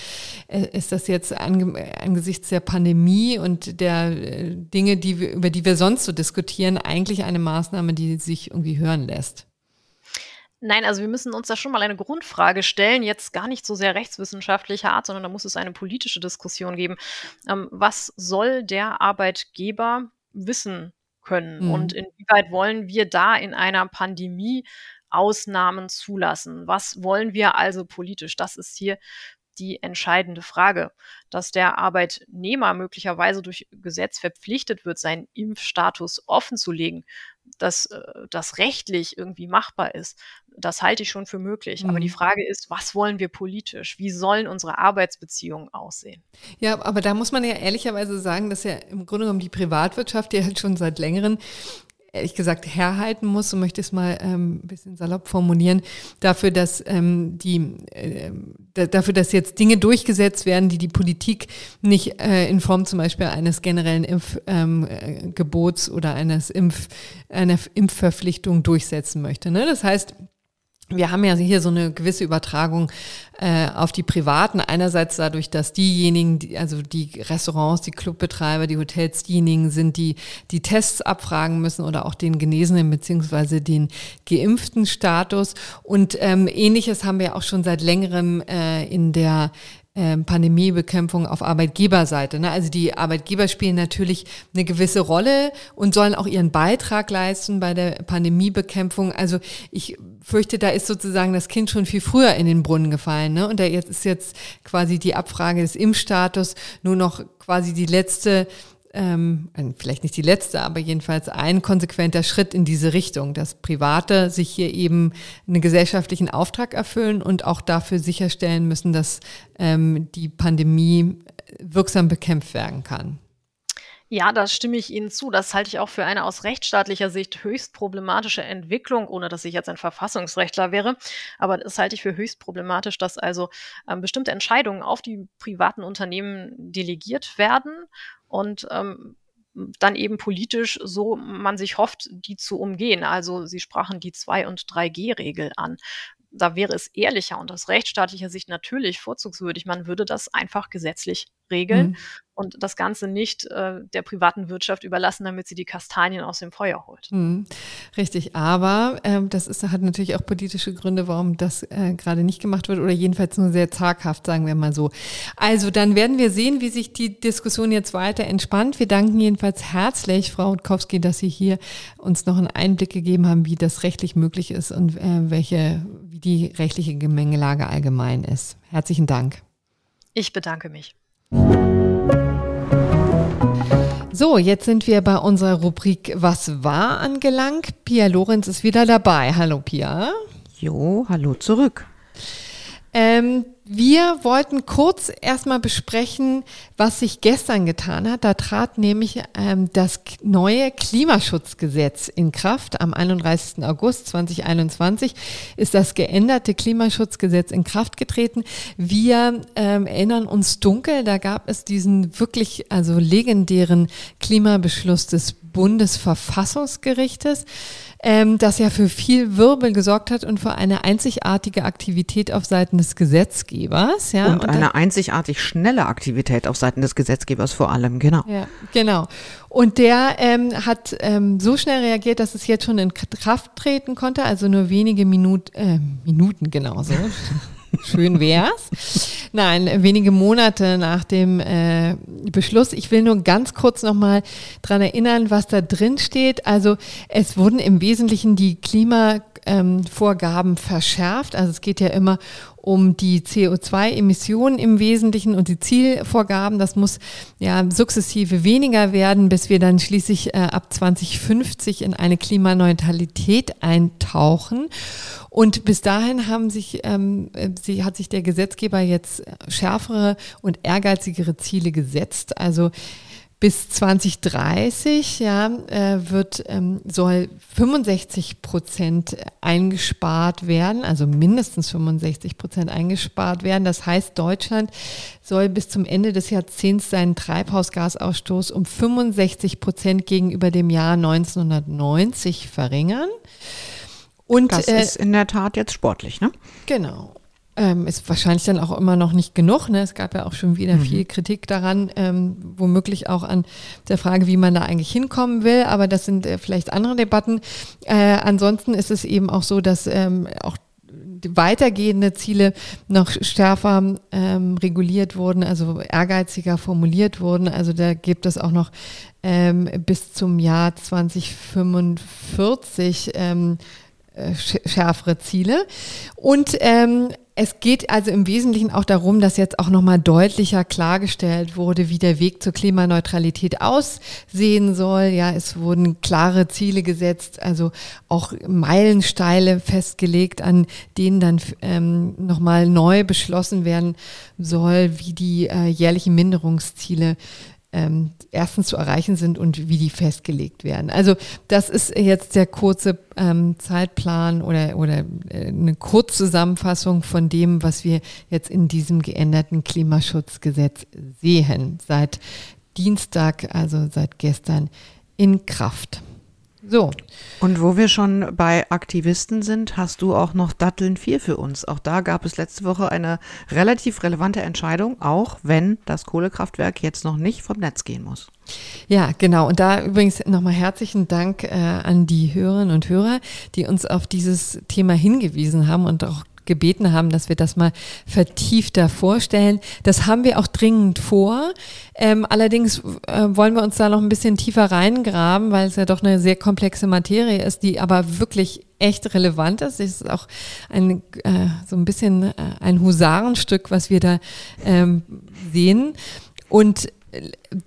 äh, ist das jetzt ange, angesichts der Pandemie und der äh, Dinge, die wir, über die wir sonst so diskutieren, eigentlich eine Maßnahme, die sich irgendwie hören lässt? Nein, also wir müssen uns da schon mal eine Grundfrage stellen, jetzt gar nicht so sehr rechtswissenschaftlicher Art, sondern da muss es eine politische Diskussion geben. Ähm, was soll der Arbeitgeber wissen können mhm. und inwieweit wollen wir da in einer Pandemie Ausnahmen zulassen? Was wollen wir also politisch? Das ist hier die entscheidende Frage, dass der Arbeitnehmer möglicherweise durch Gesetz verpflichtet wird, seinen Impfstatus offenzulegen, dass äh, das rechtlich irgendwie machbar ist, das halte ich schon für möglich. Mhm. Aber die mhm. Frage ist, was wollen wir politisch? Wie sollen unsere Arbeitsbeziehungen aussehen? Ja, aber da muss man ja ehrlicherweise sagen, dass ja im Grunde genommen die Privatwirtschaft ja halt schon seit längerem ehrlich gesagt herhalten muss, so möchte ich es mal ähm, ein bisschen salopp formulieren, dafür, dass ähm, die äh, dafür, dass jetzt Dinge durchgesetzt werden, die die Politik nicht äh, in Form zum Beispiel eines generellen Impfgebots ähm, oder eines Impf einer Impfverpflichtung durchsetzen möchte. Ne? Das heißt, wir haben ja hier so eine gewisse Übertragung äh, auf die Privaten. Einerseits dadurch, dass diejenigen, die, also die Restaurants, die Clubbetreiber, die Hotels diejenigen sind, die die Tests abfragen müssen oder auch den Genesenen beziehungsweise den geimpften Status. Und ähm, ähnliches haben wir auch schon seit längerem äh, in der Pandemiebekämpfung auf Arbeitgeberseite. Ne? Also die Arbeitgeber spielen natürlich eine gewisse Rolle und sollen auch ihren Beitrag leisten bei der Pandemiebekämpfung. Also ich fürchte, da ist sozusagen das Kind schon viel früher in den Brunnen gefallen. Ne? Und da jetzt ist jetzt quasi die Abfrage des Impfstatus nur noch quasi die letzte ähm, vielleicht nicht die letzte, aber jedenfalls ein konsequenter Schritt in diese Richtung, dass Private sich hier eben einen gesellschaftlichen Auftrag erfüllen und auch dafür sicherstellen müssen, dass ähm, die Pandemie wirksam bekämpft werden kann. Ja, da stimme ich Ihnen zu. Das halte ich auch für eine aus rechtsstaatlicher Sicht höchst problematische Entwicklung, ohne dass ich jetzt ein Verfassungsrechtler wäre. Aber das halte ich für höchst problematisch, dass also ähm, bestimmte Entscheidungen auf die privaten Unternehmen delegiert werden und ähm, dann eben politisch so man sich hofft, die zu umgehen. Also Sie sprachen die 2- und 3G-Regel an. Da wäre es ehrlicher und aus rechtsstaatlicher Sicht natürlich vorzugswürdig. Man würde das einfach gesetzlich regeln mhm und das Ganze nicht äh, der privaten Wirtschaft überlassen, damit sie die Kastanien aus dem Feuer holt. Mhm. Richtig, aber ähm, das ist, hat natürlich auch politische Gründe, warum das äh, gerade nicht gemacht wird oder jedenfalls nur sehr zaghaft, sagen wir mal so. Also dann werden wir sehen, wie sich die Diskussion jetzt weiter entspannt. Wir danken jedenfalls herzlich, Frau Rutkowski, dass Sie hier uns noch einen Einblick gegeben haben, wie das rechtlich möglich ist und äh, welche, wie die rechtliche Gemengelage allgemein ist. Herzlichen Dank. Ich bedanke mich. So, jetzt sind wir bei unserer Rubrik Was war angelangt. Pia Lorenz ist wieder dabei. Hallo Pia. Jo, hallo zurück. Ähm, wir wollten kurz erstmal besprechen, was sich gestern getan hat. Da trat nämlich ähm, das neue Klimaschutzgesetz in Kraft. Am 31. August 2021 ist das geänderte Klimaschutzgesetz in Kraft getreten. Wir ähm, erinnern uns dunkel, da gab es diesen wirklich also legendären Klimabeschluss des Bundesverfassungsgerichtes ähm, das ja für viel Wirbel gesorgt hat und für eine einzigartige Aktivität auf Seiten des Gesetzgebers. Ja, und, und eine dann, einzigartig schnelle Aktivität auf Seiten des Gesetzgebers vor allem, genau. Ja, genau. Und der ähm, hat ähm, so schnell reagiert, dass es jetzt schon in Kraft treten konnte, also nur wenige Minut, äh, Minuten genauso. Schön wär's. Nein, wenige Monate nach dem äh, Beschluss. Ich will nur ganz kurz nochmal dran erinnern, was da drin steht. Also es wurden im Wesentlichen die Klimavorgaben ähm, verschärft. Also es geht ja immer um die CO2-Emissionen im Wesentlichen und die Zielvorgaben. Das muss ja sukzessive weniger werden, bis wir dann schließlich äh, ab 2050 in eine Klimaneutralität eintauchen. Und bis dahin haben sich, ähm, sie, hat sich der Gesetzgeber jetzt schärfere und ehrgeizigere Ziele gesetzt. Also bis 2030 ja, äh, wird, ähm, soll 65 Prozent eingespart werden, also mindestens 65 Prozent eingespart werden. Das heißt, Deutschland soll bis zum Ende des Jahrzehnts seinen Treibhausgasausstoß um 65 Prozent gegenüber dem Jahr 1990 verringern. Und, das äh, ist in der Tat jetzt sportlich, ne? Genau. Ähm, ist wahrscheinlich dann auch immer noch nicht genug. Ne? Es gab ja auch schon wieder mhm. viel Kritik daran, ähm, womöglich auch an der Frage, wie man da eigentlich hinkommen will. Aber das sind äh, vielleicht andere Debatten. Äh, ansonsten ist es eben auch so, dass ähm, auch weitergehende Ziele noch stärker ähm, reguliert wurden, also ehrgeiziger formuliert wurden. Also da gibt es auch noch ähm, bis zum Jahr 2045 ähm, äh, schärfere Ziele. Und ähm, es geht also im Wesentlichen auch darum, dass jetzt auch nochmal deutlicher klargestellt wurde, wie der Weg zur Klimaneutralität aussehen soll. Ja, es wurden klare Ziele gesetzt, also auch Meilensteile festgelegt, an denen dann ähm, nochmal neu beschlossen werden soll, wie die äh, jährlichen Minderungsziele ähm, erstens zu erreichen sind und wie die festgelegt werden. Also das ist jetzt der kurze ähm, Zeitplan oder, oder äh, eine Kurzzusammenfassung von dem, was wir jetzt in diesem geänderten Klimaschutzgesetz sehen. Seit Dienstag, also seit gestern in Kraft. So. Und wo wir schon bei Aktivisten sind, hast du auch noch Datteln 4 für uns. Auch da gab es letzte Woche eine relativ relevante Entscheidung, auch wenn das Kohlekraftwerk jetzt noch nicht vom Netz gehen muss. Ja, genau. Und da übrigens nochmal herzlichen Dank äh, an die Hörerinnen und Hörer, die uns auf dieses Thema hingewiesen haben und auch gebeten haben, dass wir das mal vertiefter vorstellen. Das haben wir auch dringend vor. Ähm, allerdings äh, wollen wir uns da noch ein bisschen tiefer reingraben, weil es ja doch eine sehr komplexe Materie ist, die aber wirklich echt relevant ist. Es ist auch ein, äh, so ein bisschen äh, ein Husarenstück, was wir da ähm, sehen. Und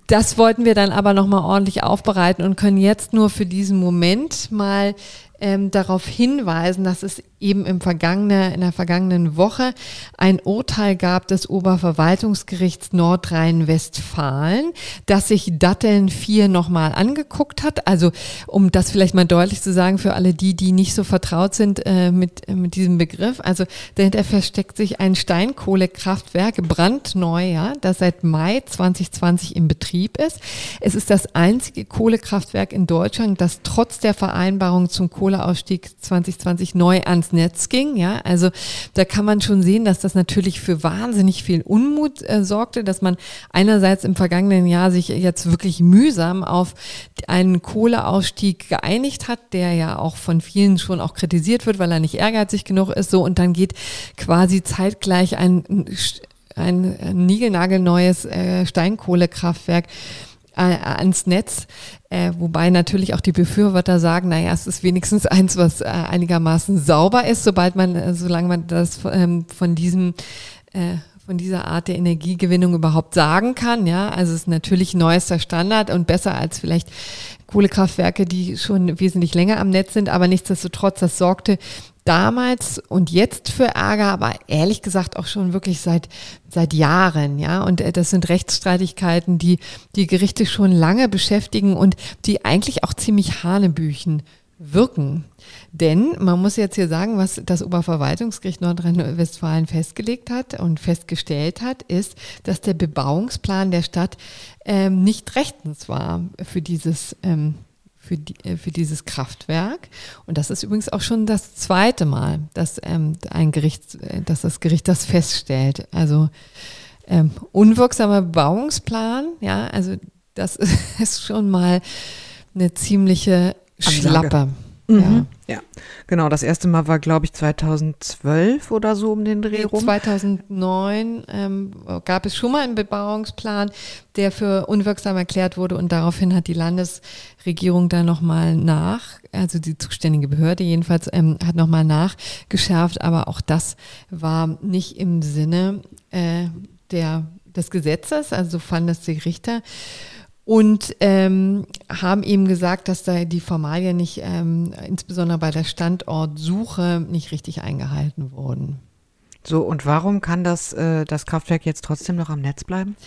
das wollten wir dann aber nochmal ordentlich aufbereiten und können jetzt nur für diesen Moment mal ähm, darauf hinweisen, dass es eben im vergangene, in der vergangenen Woche ein Urteil gab des Oberverwaltungsgerichts Nordrhein-Westfalen, das sich Datteln 4 nochmal angeguckt hat. Also um das vielleicht mal deutlich zu sagen für alle die, die nicht so vertraut sind äh, mit, äh, mit diesem Begriff. Also dahinter versteckt sich ein Steinkohlekraftwerk, brandneu, ja, das seit Mai 2020 in Betrieb ist. Es ist das einzige Kohlekraftwerk in Deutschland, das trotz der Vereinbarung zum Kohleausstieg 2020 neu ans Netz ging. Ja, also da kann man schon sehen, dass das natürlich für wahnsinnig viel Unmut äh, sorgte, dass man einerseits im vergangenen Jahr sich jetzt wirklich mühsam auf einen Kohleausstieg geeinigt hat, der ja auch von vielen schon auch kritisiert wird, weil er nicht ehrgeizig genug ist. So und dann geht quasi zeitgleich ein ein niegelnagelneues äh, Steinkohlekraftwerk äh, ans Netz. Äh, wobei natürlich auch die Befürworter sagen, naja, es ist wenigstens eins, was äh, einigermaßen sauber ist, sobald man, äh, solange man das ähm, von diesem äh, von dieser Art der Energiegewinnung überhaupt sagen kann. Ja, also es ist natürlich neuester Standard und besser als vielleicht Kohlekraftwerke, die schon wesentlich länger am Netz sind. Aber nichtsdestotrotz, das sorgte damals und jetzt für Ärger, aber ehrlich gesagt auch schon wirklich seit, seit Jahren, ja. Und äh, das sind Rechtsstreitigkeiten, die die Gerichte schon lange beschäftigen und die eigentlich auch ziemlich hanebüchen wirken. Denn man muss jetzt hier sagen, was das Oberverwaltungsgericht Nordrhein-Westfalen festgelegt hat und festgestellt hat, ist, dass der Bebauungsplan der Stadt ähm, nicht rechtens war für dieses ähm, für, die, äh, für dieses Kraftwerk. Und das ist übrigens auch schon das zweite Mal, dass ähm, ein Gericht, äh, dass das Gericht das feststellt. Also ähm, unwirksamer Bebauungsplan, ja, also das ist schon mal eine ziemliche Schlappe. Mhm. Ja. ja, genau. Das erste Mal war, glaube ich, 2012 oder so um den Dreh rum. 2009 ähm, gab es schon mal einen Bebauungsplan, der für unwirksam erklärt wurde und daraufhin hat die Landesregierung da nochmal nach, also die zuständige Behörde jedenfalls, ähm, hat nochmal nachgeschärft, aber auch das war nicht im Sinne äh, der, des Gesetzes, also so fanden es die Richter und ähm, haben eben gesagt, dass da die Formalien nicht, ähm, insbesondere bei der Standortsuche, nicht richtig eingehalten wurden. So, und warum kann das, äh, das Kraftwerk jetzt trotzdem noch am Netz bleiben?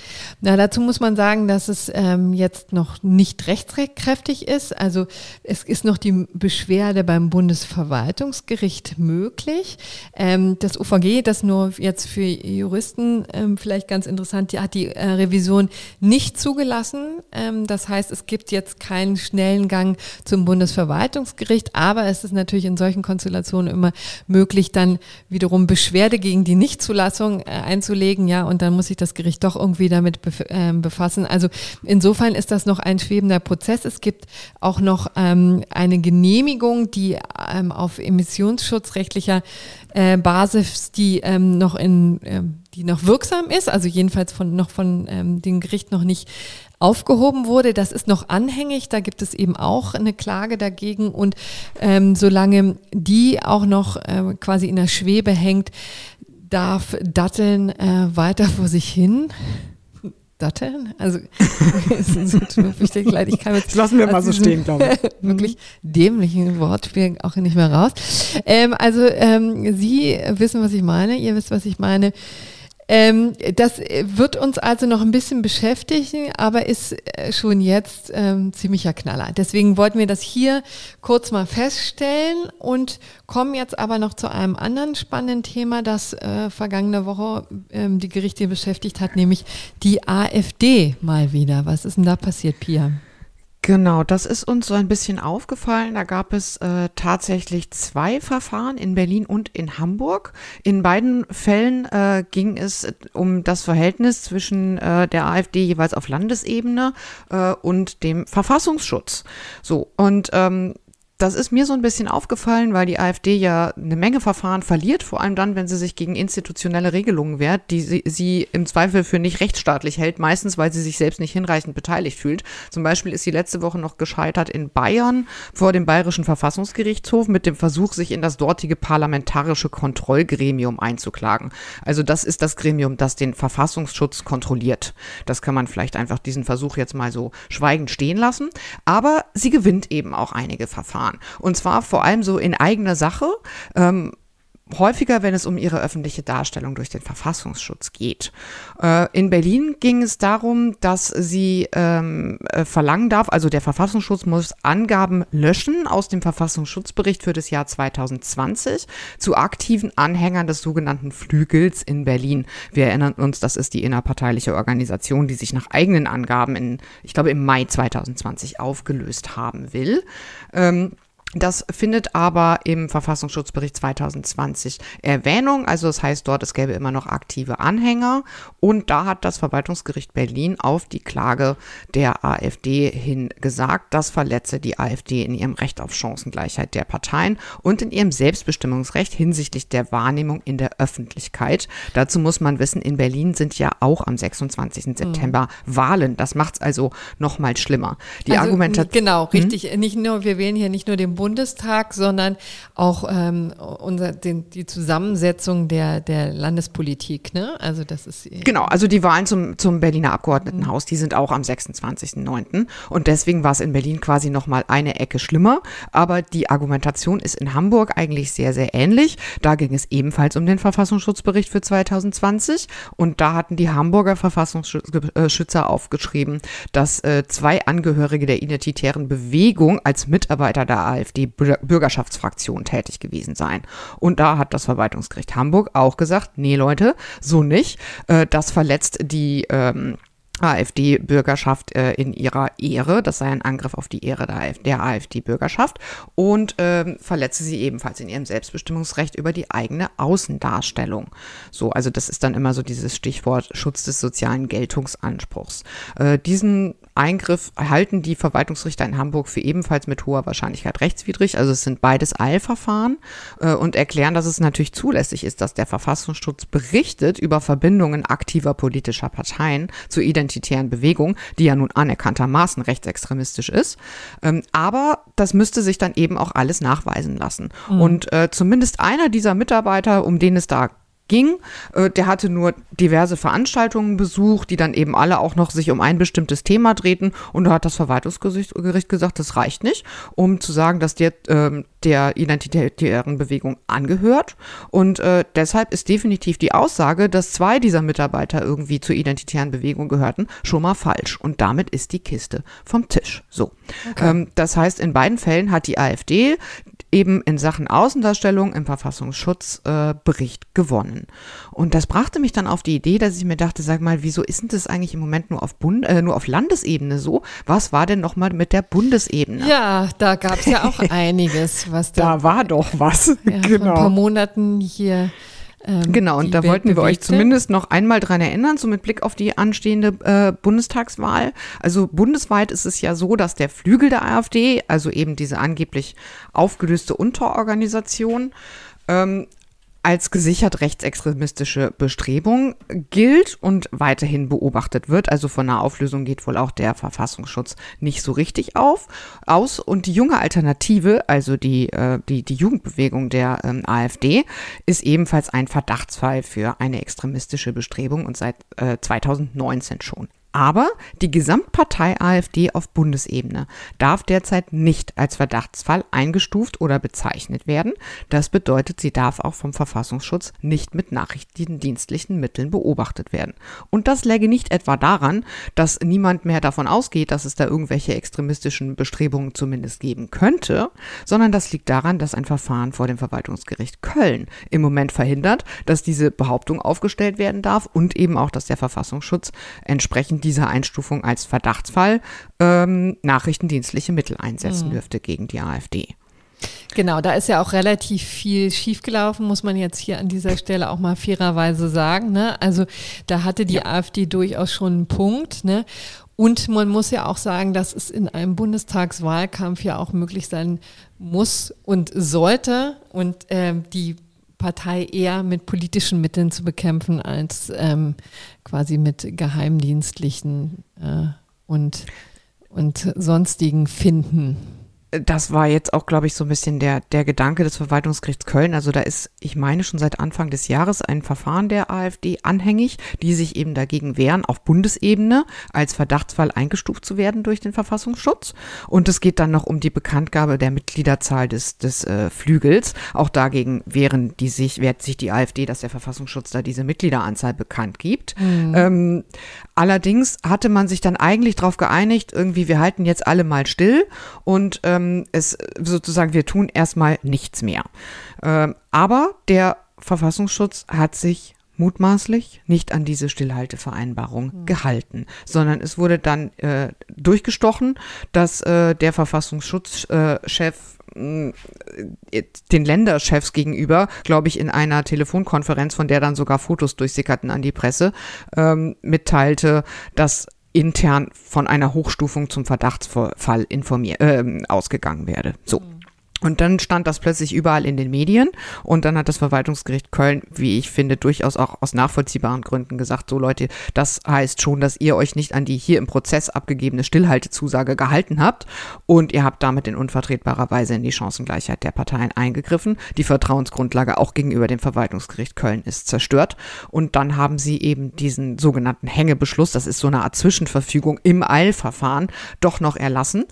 Na, dazu muss man sagen, dass es ähm, jetzt noch nicht rechtskräftig ist. Also es ist noch die Beschwerde beim Bundesverwaltungsgericht möglich. Ähm, das UVG, das nur jetzt für Juristen ähm, vielleicht ganz interessant, die hat die äh, Revision nicht zugelassen. Ähm, das heißt, es gibt jetzt keinen schnellen Gang zum Bundesverwaltungsgericht, aber es ist natürlich in solchen Konstellationen immer möglich, dann wiederum Beschwerde gegen die Nichtzulassung äh, einzulegen, ja, und dann muss sich das Gericht doch irgendwie damit bef äh, befassen. Also insofern ist das noch ein schwebender Prozess. Es gibt auch noch ähm, eine Genehmigung, die ähm, auf emissionsschutzrechtlicher äh, Basis, die ähm, noch in, äh, die noch wirksam ist, also jedenfalls von noch von ähm, dem Gericht noch nicht aufgehoben wurde. Das ist noch anhängig. Da gibt es eben auch eine Klage dagegen. Und ähm, solange die auch noch äh, quasi in der Schwebe hängt, darf Datteln äh, weiter vor sich hin. Datteln? Also, ich leid, ich kann jetzt. Das lassen wir mal so stehen, glaube ich. wirklich dämlichen Wortspiel auch nicht mehr raus. Ähm, also, ähm, Sie wissen, was ich meine. Ihr wisst, was ich meine. Ähm, das wird uns also noch ein bisschen beschäftigen, aber ist äh, schon jetzt ähm, ziemlicher Knaller. Deswegen wollten wir das hier kurz mal feststellen und kommen jetzt aber noch zu einem anderen spannenden Thema, das äh, vergangene Woche ähm, die Gerichte beschäftigt hat, nämlich die AfD mal wieder. Was ist denn da passiert, Pia? Genau, das ist uns so ein bisschen aufgefallen. Da gab es äh, tatsächlich zwei Verfahren in Berlin und in Hamburg. In beiden Fällen äh, ging es um das Verhältnis zwischen äh, der AfD jeweils auf Landesebene äh, und dem Verfassungsschutz. So, und ähm, das ist mir so ein bisschen aufgefallen, weil die AfD ja eine Menge Verfahren verliert, vor allem dann, wenn sie sich gegen institutionelle Regelungen wehrt, die sie, sie im Zweifel für nicht rechtsstaatlich hält, meistens weil sie sich selbst nicht hinreichend beteiligt fühlt. Zum Beispiel ist sie letzte Woche noch gescheitert in Bayern vor dem Bayerischen Verfassungsgerichtshof mit dem Versuch, sich in das dortige parlamentarische Kontrollgremium einzuklagen. Also das ist das Gremium, das den Verfassungsschutz kontrolliert. Das kann man vielleicht einfach diesen Versuch jetzt mal so schweigend stehen lassen. Aber sie gewinnt eben auch einige Verfahren getan. Und zwar vor allem so in eigener Sache. Ähm, häufiger, wenn es um ihre öffentliche Darstellung durch den Verfassungsschutz geht. Äh, in Berlin ging es darum, dass sie ähm, äh, verlangen darf, also der Verfassungsschutz muss Angaben löschen aus dem Verfassungsschutzbericht für das Jahr 2020 zu aktiven Anhängern des sogenannten Flügels in Berlin. Wir erinnern uns, das ist die innerparteiliche Organisation, die sich nach eigenen Angaben in, ich glaube, im Mai 2020 aufgelöst haben will. Ähm, das findet aber im Verfassungsschutzbericht 2020 Erwähnung. Also das heißt dort, es gäbe immer noch aktive Anhänger. Und da hat das Verwaltungsgericht Berlin auf die Klage der AfD hin gesagt, das verletze die AfD in ihrem Recht auf Chancengleichheit der Parteien und in ihrem Selbstbestimmungsrecht hinsichtlich der Wahrnehmung in der Öffentlichkeit. Dazu muss man wissen, in Berlin sind ja auch am 26. Mhm. September Wahlen. Das macht es also noch mal schlimmer. Die also, Argumentation. Genau, richtig. Hm? Nicht nur, wir wählen hier nicht nur den Bundestag, sondern auch ähm, unser, den, die Zusammensetzung der, der Landespolitik. Ne? Also das ist genau. Also die Wahlen zum, zum Berliner Abgeordnetenhaus, die sind auch am 26.09. Und deswegen war es in Berlin quasi noch mal eine Ecke schlimmer. Aber die Argumentation ist in Hamburg eigentlich sehr, sehr ähnlich. Da ging es ebenfalls um den Verfassungsschutzbericht für 2020. Und da hatten die Hamburger Verfassungsschützer aufgeschrieben, dass äh, zwei Angehörige der identitären Bewegung als Mitarbeiter der AfD AfD-Bürgerschaftsfraktion tätig gewesen sein. Und da hat das Verwaltungsgericht Hamburg auch gesagt, nee Leute, so nicht. Äh, das verletzt die ähm, AfD-Bürgerschaft äh, in ihrer Ehre. Das sei ein Angriff auf die Ehre der AfD-Bürgerschaft und ähm, verletze sie ebenfalls in ihrem Selbstbestimmungsrecht über die eigene Außendarstellung. So, also das ist dann immer so dieses Stichwort Schutz des sozialen Geltungsanspruchs. Äh, diesen Eingriff halten die Verwaltungsrichter in Hamburg für ebenfalls mit hoher Wahrscheinlichkeit rechtswidrig. Also es sind beides Eilverfahren äh, und erklären, dass es natürlich zulässig ist, dass der Verfassungsschutz berichtet über Verbindungen aktiver politischer Parteien zur identitären Bewegung, die ja nun anerkanntermaßen rechtsextremistisch ist. Ähm, aber das müsste sich dann eben auch alles nachweisen lassen. Mhm. Und äh, zumindest einer dieser Mitarbeiter, um den es da ging. Äh, der hatte nur diverse Veranstaltungen besucht, die dann eben alle auch noch sich um ein bestimmtes Thema drehten. Und da hat das Verwaltungsgericht gesagt, das reicht nicht, um zu sagen, dass der ähm, der identitären Bewegung angehört. Und äh, deshalb ist definitiv die Aussage, dass zwei dieser Mitarbeiter irgendwie zur identitären Bewegung gehörten, schon mal falsch. Und damit ist die Kiste vom Tisch. So. Okay. Ähm, das heißt, in beiden Fällen hat die AfD eben in Sachen Außendarstellung im Verfassungsschutzbericht äh, gewonnen. Und das brachte mich dann auf die Idee, dass ich mir dachte, sag mal, wieso ist denn das eigentlich im Moment nur auf Bund, äh, nur auf Landesebene so? Was war denn nochmal mit der Bundesebene? Ja, da gab es ja auch einiges, was da, da war doch was. Ja, genau. Vor ein paar genau. Monaten hier ähm, genau, und da wollten wir euch zumindest noch einmal dran erinnern, so mit Blick auf die anstehende äh, Bundestagswahl. Also bundesweit ist es ja so, dass der Flügel der AfD, also eben diese angeblich aufgelöste Unterorganisation, ähm, als gesichert rechtsextremistische Bestrebung gilt und weiterhin beobachtet wird. Also von einer Auflösung geht wohl auch der Verfassungsschutz nicht so richtig auf, aus. Und die junge Alternative, also die, äh, die, die Jugendbewegung der ähm, AfD, ist ebenfalls ein Verdachtsfall für eine extremistische Bestrebung und seit äh, 2019 schon. Aber die Gesamtpartei AfD auf Bundesebene darf derzeit nicht als Verdachtsfall eingestuft oder bezeichnet werden. Das bedeutet, sie darf auch vom Verfassungsschutz nicht mit nachrichtendienstlichen Mitteln beobachtet werden. Und das läge nicht etwa daran, dass niemand mehr davon ausgeht, dass es da irgendwelche extremistischen Bestrebungen zumindest geben könnte, sondern das liegt daran, dass ein Verfahren vor dem Verwaltungsgericht Köln im Moment verhindert, dass diese Behauptung aufgestellt werden darf und eben auch, dass der Verfassungsschutz entsprechend dieser Einstufung als Verdachtsfall ähm, nachrichtendienstliche Mittel einsetzen mhm. dürfte gegen die AfD. Genau, da ist ja auch relativ viel schiefgelaufen, muss man jetzt hier an dieser Stelle auch mal fairerweise sagen. Ne? Also da hatte die ja. AfD durchaus schon einen Punkt. Ne? Und man muss ja auch sagen, dass es in einem Bundestagswahlkampf ja auch möglich sein muss und sollte und äh, die Partei eher mit politischen Mitteln zu bekämpfen als ähm, quasi mit geheimdienstlichen äh, und, und sonstigen Finden das war jetzt auch, glaube ich, so ein bisschen der, der Gedanke des Verwaltungsgerichts Köln. Also da ist, ich meine, schon seit Anfang des Jahres ein Verfahren der AfD anhängig, die sich eben dagegen wehren, auf Bundesebene als Verdachtsfall eingestuft zu werden durch den Verfassungsschutz. Und es geht dann noch um die Bekanntgabe der Mitgliederzahl des, des äh, Flügels. Auch dagegen wehren die sich, wehrt sich die AfD, dass der Verfassungsschutz da diese Mitgliederanzahl bekannt gibt. Mhm. Ähm, allerdings hatte man sich dann eigentlich darauf geeinigt, irgendwie, wir halten jetzt alle mal still und ähm, ähm, es sozusagen, wir tun erstmal nichts mehr. Ähm, aber der Verfassungsschutz hat sich mutmaßlich nicht an diese Stillhaltevereinbarung mhm. gehalten, sondern es wurde dann äh, durchgestochen, dass äh, der Verfassungsschutzchef äh, den Länderchefs gegenüber, glaube ich, in einer Telefonkonferenz, von der dann sogar Fotos durchsickerten an die Presse, ähm, mitteilte, dass intern von einer Hochstufung zum Verdachtsfall informiert, äh, ausgegangen werde. So. Und dann stand das plötzlich überall in den Medien und dann hat das Verwaltungsgericht Köln, wie ich finde, durchaus auch aus nachvollziehbaren Gründen gesagt, so Leute, das heißt schon, dass ihr euch nicht an die hier im Prozess abgegebene Stillhaltezusage gehalten habt und ihr habt damit in unvertretbarer Weise in die Chancengleichheit der Parteien eingegriffen. Die Vertrauensgrundlage auch gegenüber dem Verwaltungsgericht Köln ist zerstört und dann haben sie eben diesen sogenannten Hängebeschluss, das ist so eine Art Zwischenverfügung im Eilverfahren, doch noch erlassen.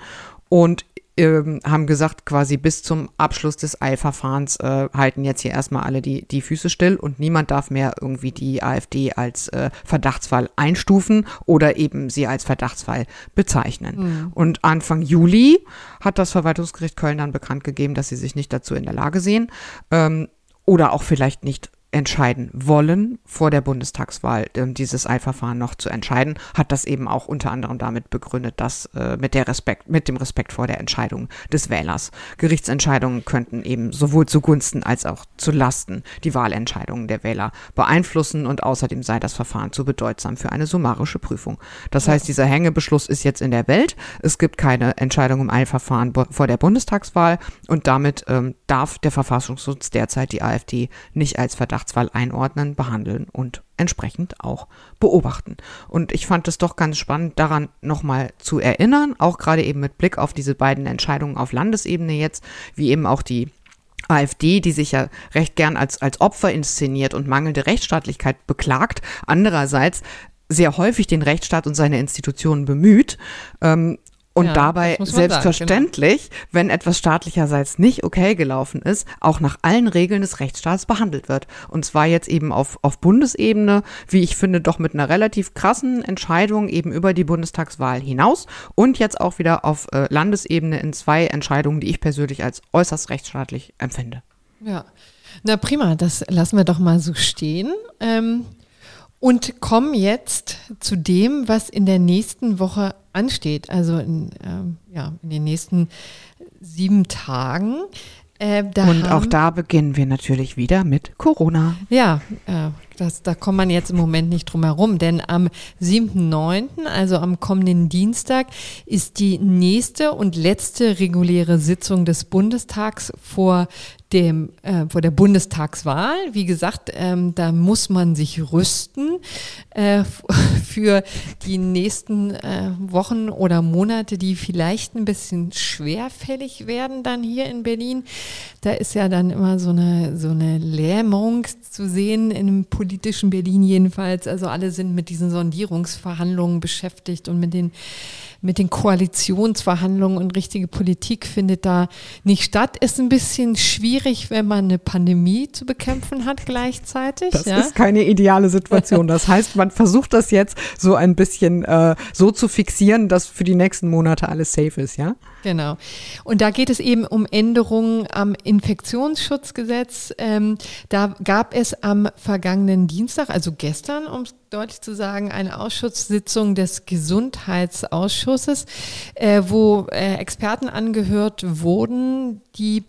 Und ähm, haben gesagt, quasi bis zum Abschluss des Eilverfahrens äh, halten jetzt hier erstmal alle die, die Füße still und niemand darf mehr irgendwie die AfD als äh, Verdachtsfall einstufen oder eben sie als Verdachtsfall bezeichnen. Mhm. Und Anfang Juli hat das Verwaltungsgericht Köln dann bekannt gegeben, dass sie sich nicht dazu in der Lage sehen ähm, oder auch vielleicht nicht entscheiden wollen, vor der Bundestagswahl äh, dieses Eilverfahren noch zu entscheiden, hat das eben auch unter anderem damit begründet, dass äh, mit der Respekt, mit dem Respekt vor der Entscheidung des Wählers. Gerichtsentscheidungen könnten eben sowohl zugunsten als auch zu Lasten die Wahlentscheidungen der Wähler beeinflussen und außerdem sei das Verfahren zu bedeutsam für eine summarische Prüfung. Das heißt, dieser Hängebeschluss ist jetzt in der Welt. Es gibt keine Entscheidung im Eilverfahren vor der Bundestagswahl und damit ähm, darf der Verfassungsschutz derzeit die AfD nicht als Verdacht Verdachtsfall einordnen, behandeln und entsprechend auch beobachten. Und ich fand es doch ganz spannend, daran nochmal zu erinnern, auch gerade eben mit Blick auf diese beiden Entscheidungen auf Landesebene jetzt, wie eben auch die AfD, die sich ja recht gern als, als Opfer inszeniert und mangelnde Rechtsstaatlichkeit beklagt, andererseits sehr häufig den Rechtsstaat und seine Institutionen bemüht, ähm, und ja, dabei selbstverständlich, sagen, genau. wenn etwas staatlicherseits nicht okay gelaufen ist, auch nach allen Regeln des Rechtsstaats behandelt wird. Und zwar jetzt eben auf, auf Bundesebene, wie ich finde, doch mit einer relativ krassen Entscheidung eben über die Bundestagswahl hinaus und jetzt auch wieder auf äh, Landesebene in zwei Entscheidungen, die ich persönlich als äußerst rechtsstaatlich empfinde. Ja, na prima, das lassen wir doch mal so stehen. Ähm und kommen jetzt zu dem, was in der nächsten Woche ansteht, also in, ähm, ja, in den nächsten sieben Tagen. Äh, und auch da beginnen wir natürlich wieder mit Corona. Ja, äh, das, da kommt man jetzt im Moment nicht drum herum, denn am 7.9., also am kommenden Dienstag, ist die nächste und letzte reguläre Sitzung des Bundestags vor dem, äh, vor der Bundestagswahl. Wie gesagt, ähm, da muss man sich rüsten äh, für die nächsten äh, Wochen oder Monate, die vielleicht ein bisschen schwerfällig werden dann hier in Berlin. Da ist ja dann immer so eine, so eine Lähmung zu sehen, im politischen Berlin jedenfalls. Also alle sind mit diesen Sondierungsverhandlungen beschäftigt und mit den mit den Koalitionsverhandlungen und richtige Politik findet da nicht statt. Ist ein bisschen schwierig, wenn man eine Pandemie zu bekämpfen hat gleichzeitig. Das ja? ist keine ideale Situation. Das heißt, man versucht das jetzt so ein bisschen äh, so zu fixieren, dass für die nächsten Monate alles safe ist, ja? Genau. Und da geht es eben um Änderungen am Infektionsschutzgesetz. Ähm, da gab es am vergangenen Dienstag, also gestern, um es deutlich zu sagen, eine Ausschusssitzung des Gesundheitsausschusses, äh, wo äh, Experten angehört wurden, die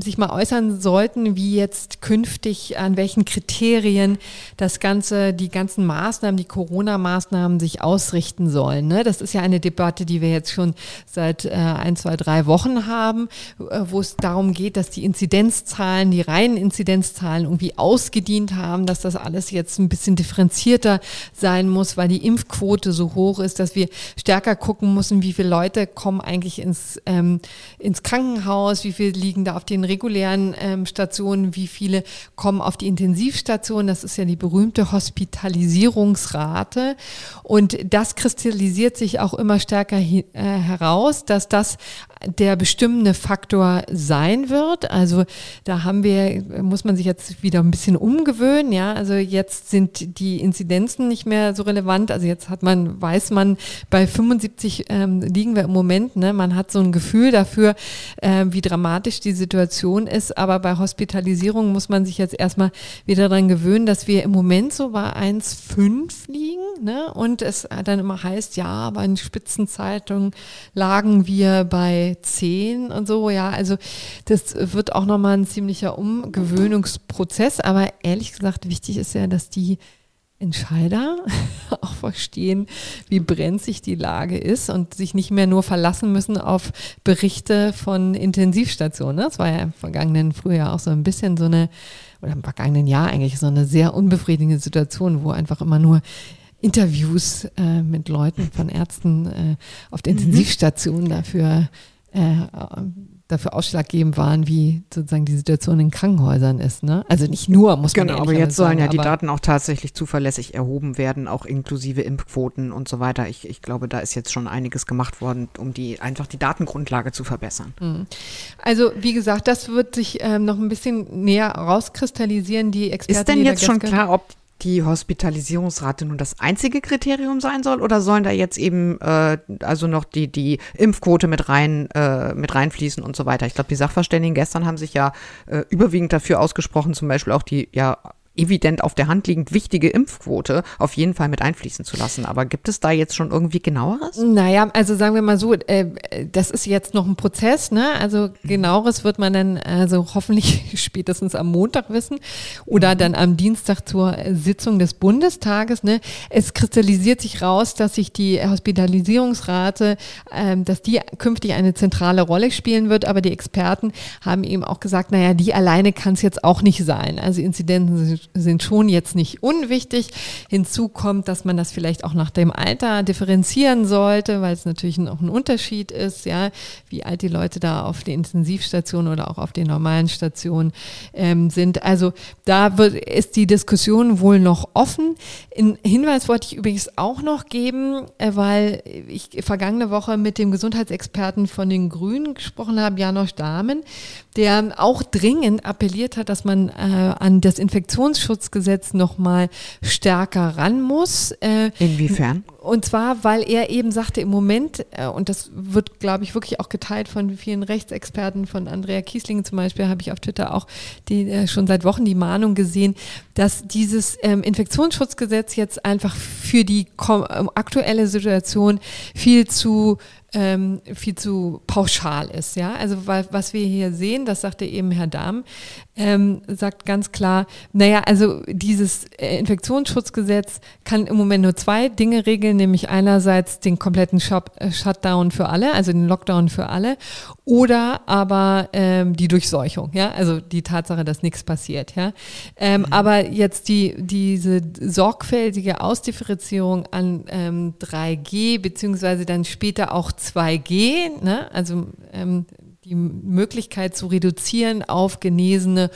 sich mal äußern sollten, wie jetzt künftig, an welchen Kriterien das Ganze, die ganzen Maßnahmen, die Corona-Maßnahmen sich ausrichten sollen. Ne? Das ist ja eine Debatte, die wir jetzt schon seit äh, ein, zwei, drei Wochen haben, äh, wo es darum geht, dass die Inzidenzzahlen, die reinen Inzidenzzahlen irgendwie ausgedient haben, dass das alles jetzt ein bisschen differenzierter sein muss, weil die Impfquote so hoch ist, dass wir stärker gucken müssen, wie viele Leute kommen eigentlich ins, ähm, ins Krankenhaus, wie viele liegen da auf den regulären ähm, Stationen, wie viele kommen auf die Intensivstation. Das ist ja die berühmte Hospitalisierungsrate. Und das kristallisiert sich auch immer stärker äh, heraus, dass das der bestimmende Faktor sein wird. Also da haben wir, muss man sich jetzt wieder ein bisschen umgewöhnen. Ja, also jetzt sind die Inzidenzen nicht mehr so relevant. Also jetzt hat man, weiß man, bei 75 ähm, liegen wir im Moment. Ne? Man hat so ein Gefühl dafür, äh, wie dramatisch die Situation ist. Aber bei Hospitalisierung muss man sich jetzt erstmal wieder daran gewöhnen, dass wir im Moment so bei 1,5 liegen. Ne? Und es dann immer heißt, ja, bei den Spitzenzeitungen lagen wir bei 10 und so. Ja, also das wird auch nochmal ein ziemlicher Umgewöhnungsprozess. Aber ehrlich gesagt, wichtig ist ja, dass die Entscheider auch verstehen, wie brenzlig die Lage ist und sich nicht mehr nur verlassen müssen auf Berichte von Intensivstationen. Das war ja im vergangenen Frühjahr auch so ein bisschen so eine, oder im vergangenen Jahr eigentlich so eine sehr unbefriedigende Situation, wo einfach immer nur Interviews äh, mit Leuten von Ärzten äh, auf der mhm. Intensivstation dafür äh, dafür ausschlaggebend waren, wie sozusagen die Situation in Krankenhäusern ist. Ne? Also nicht nur, muss man Genau, aber jetzt sollen sagen, ja die Daten auch tatsächlich zuverlässig erhoben werden, auch inklusive Impfquoten und so weiter. Ich, ich glaube, da ist jetzt schon einiges gemacht worden, um die einfach die Datengrundlage zu verbessern. Mhm. Also wie gesagt, das wird sich ähm, noch ein bisschen näher rauskristallisieren. Die Experten, ist denn jetzt schon klar, ob die Hospitalisierungsrate nun das einzige Kriterium sein soll oder sollen da jetzt eben äh, also noch die, die Impfquote mit rein äh, mit reinfließen und so weiter? Ich glaube, die Sachverständigen gestern haben sich ja äh, überwiegend dafür ausgesprochen, zum Beispiel auch die ja evident auf der Hand liegend wichtige Impfquote auf jeden Fall mit einfließen zu lassen. Aber gibt es da jetzt schon irgendwie genaueres? Naja, also sagen wir mal so, äh, das ist jetzt noch ein Prozess, ne? Also genaueres wird man dann also hoffentlich spätestens am Montag wissen oder mhm. dann am Dienstag zur Sitzung des Bundestages. Ne? Es kristallisiert sich raus, dass sich die Hospitalisierungsrate, ähm, dass die künftig eine zentrale Rolle spielen wird, aber die Experten haben eben auch gesagt, naja, die alleine kann es jetzt auch nicht sein. Also Inzidenzen sind schon jetzt nicht unwichtig. Hinzu kommt, dass man das vielleicht auch nach dem Alter differenzieren sollte, weil es natürlich auch ein Unterschied ist, ja, wie alt die Leute da auf der Intensivstation oder auch auf den normalen Stationen ähm, sind. Also da wird, ist die Diskussion wohl noch offen. Einen Hinweis wollte ich übrigens auch noch geben, äh, weil ich vergangene Woche mit dem Gesundheitsexperten von den Grünen gesprochen habe, Janosch Dahmen, der auch dringend appelliert hat, dass man äh, an das Infektionsschutzgesetz nochmal stärker ran muss. Äh, Inwiefern? Und zwar, weil er eben sagte, im Moment, äh, und das wird, glaube ich, wirklich auch geteilt von vielen Rechtsexperten, von Andrea Kiesling zum Beispiel, habe ich auf Twitter auch die, äh, schon seit Wochen die Mahnung gesehen, dass dieses ähm, Infektionsschutzgesetz jetzt einfach für die aktuelle Situation viel zu ähm, viel zu pauschal ist. Ja? Also weil, was wir hier sehen, das sagte eben Herr Dahm, ähm, sagt ganz klar, naja, also dieses äh, Infektionsschutzgesetz kann im Moment nur zwei Dinge regeln, nämlich einerseits den kompletten Shop, äh, Shutdown für alle, also den Lockdown für alle, oder aber ähm, die Durchseuchung, ja, also die Tatsache, dass nichts passiert, ja. Ähm, mhm. Aber jetzt die, diese sorgfältige Ausdifferenzierung an ähm, 3G, beziehungsweise dann später auch 2G, ne? also ähm, die Möglichkeit zu reduzieren auf Genesene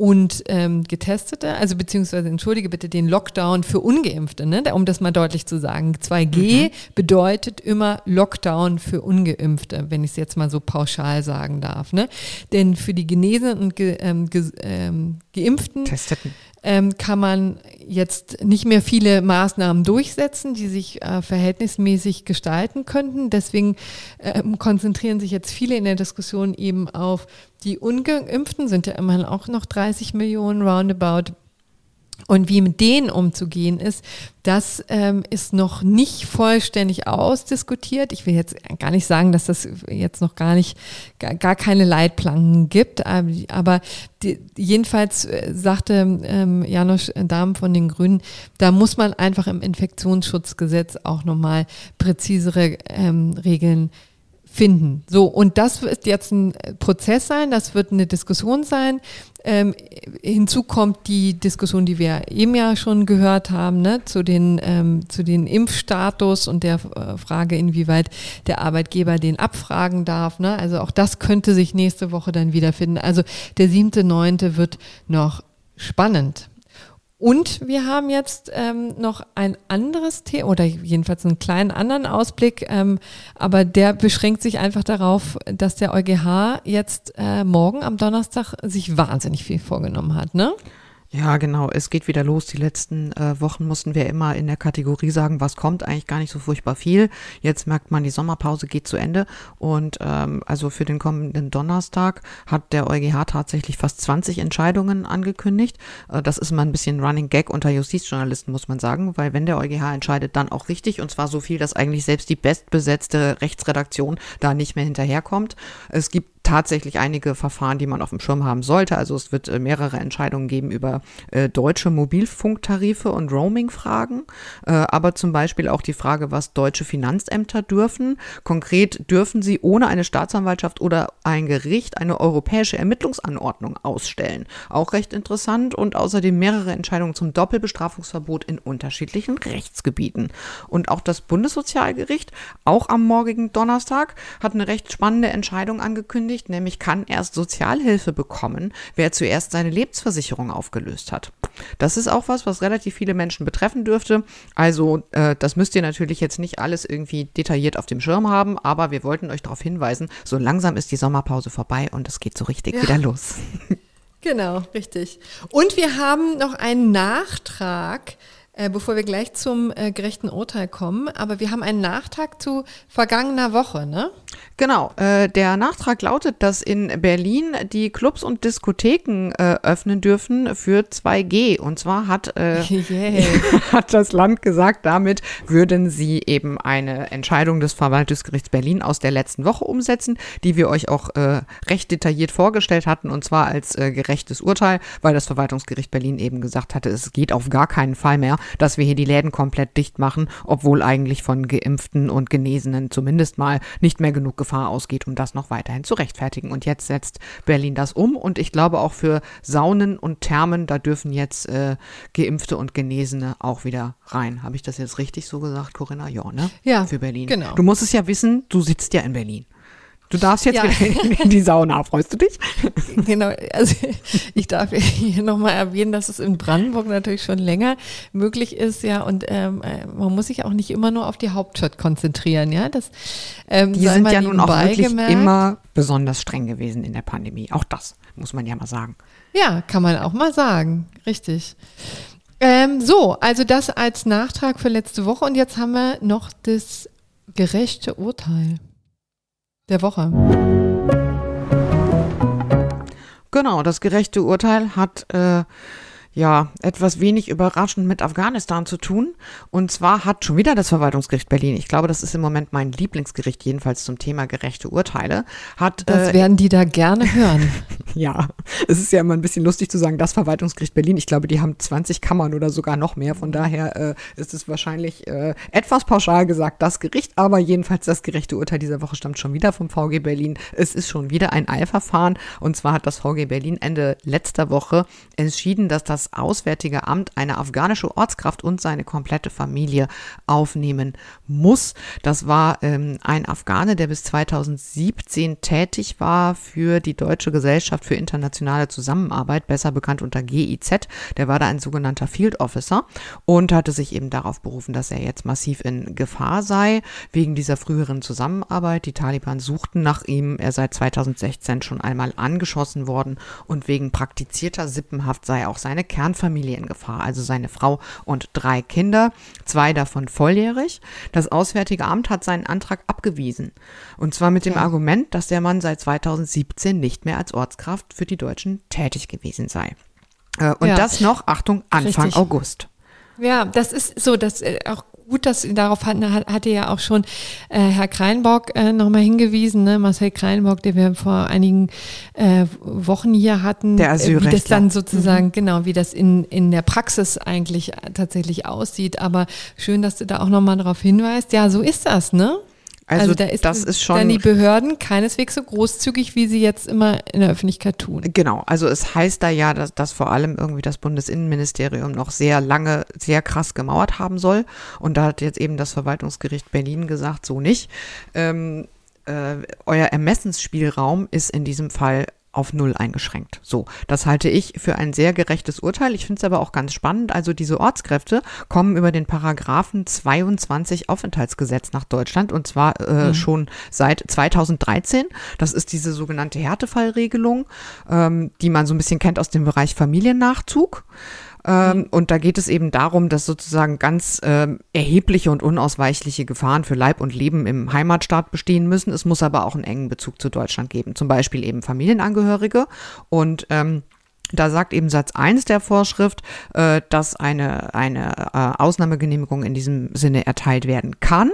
und ähm, Getestete, also beziehungsweise entschuldige bitte den Lockdown für Ungeimpfte, ne? um das mal deutlich zu sagen. 2G mhm. bedeutet immer Lockdown für Ungeimpfte, wenn ich es jetzt mal so pauschal sagen darf. Ne? Denn für die Genesenen und ge, ähm, ge, ähm, Geimpften Testeten ähm, kann man jetzt nicht mehr viele Maßnahmen durchsetzen, die sich äh, verhältnismäßig gestalten könnten. Deswegen ähm, konzentrieren sich jetzt viele in der Diskussion eben auf die Ungeimpften, sind ja immerhin auch noch 30 Millionen roundabout. Und wie mit denen umzugehen ist, das ähm, ist noch nicht vollständig ausdiskutiert. Ich will jetzt gar nicht sagen, dass das jetzt noch gar nicht, gar, gar keine Leitplanken gibt, aber die, jedenfalls äh, sagte ähm, Janusz Dahm von den Grünen, da muss man einfach im Infektionsschutzgesetz auch nochmal präzisere ähm, Regeln finden. So, und das wird jetzt ein Prozess sein, das wird eine Diskussion sein. Ähm, hinzu kommt die Diskussion, die wir eben ja schon gehört haben, ne, zu den, ähm, zu den Impfstatus und der äh, Frage, inwieweit der Arbeitgeber den abfragen darf. Ne? Also auch das könnte sich nächste Woche dann wiederfinden. Also der siebte, neunte wird noch spannend. Und wir haben jetzt ähm, noch ein anderes Thema oder jedenfalls einen kleinen anderen Ausblick, ähm, aber der beschränkt sich einfach darauf, dass der EuGH jetzt äh, morgen am Donnerstag sich wahnsinnig viel vorgenommen hat, ne? Ja, genau. Es geht wieder los. Die letzten äh, Wochen mussten wir immer in der Kategorie sagen, was kommt, eigentlich gar nicht so furchtbar viel. Jetzt merkt man, die Sommerpause geht zu Ende. Und ähm, also für den kommenden Donnerstag hat der EuGH tatsächlich fast 20 Entscheidungen angekündigt. Äh, das ist mal ein bisschen Running Gag unter Justizjournalisten, muss man sagen, weil wenn der EuGH entscheidet, dann auch richtig. Und zwar so viel, dass eigentlich selbst die bestbesetzte Rechtsredaktion da nicht mehr hinterherkommt. Es gibt tatsächlich einige Verfahren, die man auf dem Schirm haben sollte. Also es wird äh, mehrere Entscheidungen geben über äh, deutsche Mobilfunktarife und Roaming-Fragen, äh, aber zum Beispiel auch die Frage, was deutsche Finanzämter dürfen. Konkret dürfen sie ohne eine Staatsanwaltschaft oder ein Gericht eine europäische Ermittlungsanordnung ausstellen. Auch recht interessant und außerdem mehrere Entscheidungen zum Doppelbestrafungsverbot in unterschiedlichen Rechtsgebieten. Und auch das Bundessozialgericht, auch am morgigen Donnerstag, hat eine recht spannende Entscheidung angekündigt angekündigt, nämlich kann erst Sozialhilfe bekommen, wer zuerst seine Lebensversicherung aufgelöst hat. Das ist auch was, was relativ viele Menschen betreffen dürfte. Also äh, das müsst ihr natürlich jetzt nicht alles irgendwie detailliert auf dem Schirm haben, aber wir wollten euch darauf hinweisen, so langsam ist die Sommerpause vorbei und es geht so richtig ja. wieder los. Genau, richtig. Und wir haben noch einen Nachtrag bevor wir gleich zum äh, gerechten Urteil kommen. Aber wir haben einen Nachtrag zu vergangener Woche, ne? Genau. Äh, der Nachtrag lautet, dass in Berlin die Clubs und Diskotheken äh, öffnen dürfen für 2G. Und zwar hat, äh, yeah. hat das Land gesagt, damit würden sie eben eine Entscheidung des Verwaltungsgerichts Berlin aus der letzten Woche umsetzen, die wir euch auch äh, recht detailliert vorgestellt hatten, und zwar als äh, gerechtes Urteil, weil das Verwaltungsgericht Berlin eben gesagt hatte, es geht auf gar keinen Fall mehr, dass wir hier die Läden komplett dicht machen, obwohl eigentlich von Geimpften und Genesenen zumindest mal nicht mehr genug Gefahr ausgeht, um das noch weiterhin zu rechtfertigen. Und jetzt setzt Berlin das um und ich glaube auch für Saunen und Thermen, da dürfen jetzt äh, Geimpfte und Genesene auch wieder rein. Habe ich das jetzt richtig so gesagt, Corinna? Ja, ne? Ja. Für Berlin. Genau. Du musst es ja wissen, du sitzt ja in Berlin. Du darfst jetzt ja. in die Sauna. Freust du dich? Genau. Also ich darf hier nochmal erwähnen, dass es in Brandenburg natürlich schon länger möglich ist, ja. Und ähm, äh, man muss sich auch nicht immer nur auf die Hauptstadt konzentrieren, ja. Das, ähm, die sind ja nun auch wirklich gemerkt. immer besonders streng gewesen in der Pandemie. Auch das muss man ja mal sagen. Ja, kann man auch mal sagen. Richtig. Ähm, so, also das als Nachtrag für letzte Woche. Und jetzt haben wir noch das gerechte Urteil der Woche. Genau, das gerechte Urteil hat äh, ja, etwas wenig überraschend mit Afghanistan zu tun. Und zwar hat schon wieder das Verwaltungsgericht Berlin, ich glaube, das ist im Moment mein Lieblingsgericht, jedenfalls zum Thema gerechte Urteile, hat. Das äh, werden die da gerne hören. ja, es ist ja immer ein bisschen lustig zu sagen, das Verwaltungsgericht Berlin. Ich glaube, die haben 20 Kammern oder sogar noch mehr. Von daher äh, ist es wahrscheinlich äh, etwas pauschal gesagt, das Gericht. Aber jedenfalls das gerechte Urteil dieser Woche stammt schon wieder vom VG Berlin. Es ist schon wieder ein Eilverfahren. Und zwar hat das VG Berlin Ende letzter Woche entschieden, dass das Auswärtige Amt eine afghanische Ortskraft und seine komplette Familie aufnehmen muss. Das war ähm, ein Afghane, der bis 2017 tätig war für die Deutsche Gesellschaft für internationale Zusammenarbeit, besser bekannt unter GIZ. Der war da ein sogenannter Field Officer und hatte sich eben darauf berufen, dass er jetzt massiv in Gefahr sei wegen dieser früheren Zusammenarbeit. Die Taliban suchten nach ihm. Er sei 2016 schon einmal angeschossen worden und wegen praktizierter Sippenhaft sei auch seine Kernfamilie in Gefahr, also seine Frau und drei Kinder, zwei davon volljährig. Das Auswärtige Amt hat seinen Antrag abgewiesen. Und zwar mit dem ja. Argument, dass der Mann seit 2017 nicht mehr als Ortskraft für die Deutschen tätig gewesen sei. Äh, und ja. das noch, Achtung, Anfang Richtig. August. Ja, das ist so, dass äh, auch gut, dass darauf hat, hatte ja auch schon äh, Herr Kreinbock äh, nochmal hingewiesen, ne? Marcel Kreinbock, den wir vor einigen äh, Wochen hier hatten, der äh, wie das dann sozusagen, mhm. genau, wie das in, in der Praxis eigentlich tatsächlich aussieht. Aber schön, dass du da auch nochmal darauf hinweist. Ja, so ist das, ne? Also, also da ist, das ist schon. Dann die Behörden keineswegs so großzügig, wie sie jetzt immer in der Öffentlichkeit tun. Genau. Also es heißt da ja, dass, dass vor allem irgendwie das Bundesinnenministerium noch sehr lange, sehr krass gemauert haben soll. Und da hat jetzt eben das Verwaltungsgericht Berlin gesagt, so nicht. Ähm, äh, euer Ermessensspielraum ist in diesem Fall auf null eingeschränkt. So, das halte ich für ein sehr gerechtes Urteil. Ich finde es aber auch ganz spannend. Also diese Ortskräfte kommen über den Paragraphen 22 Aufenthaltsgesetz nach Deutschland und zwar äh, mhm. schon seit 2013. Das ist diese sogenannte Härtefallregelung, ähm, die man so ein bisschen kennt aus dem Bereich Familiennachzug. Ähm. Und da geht es eben darum, dass sozusagen ganz ähm, erhebliche und unausweichliche Gefahren für Leib und Leben im Heimatstaat bestehen müssen. Es muss aber auch einen engen Bezug zu Deutschland geben, zum Beispiel eben Familienangehörige. Und ähm, da sagt eben Satz 1 der Vorschrift, äh, dass eine, eine äh, Ausnahmegenehmigung in diesem Sinne erteilt werden kann.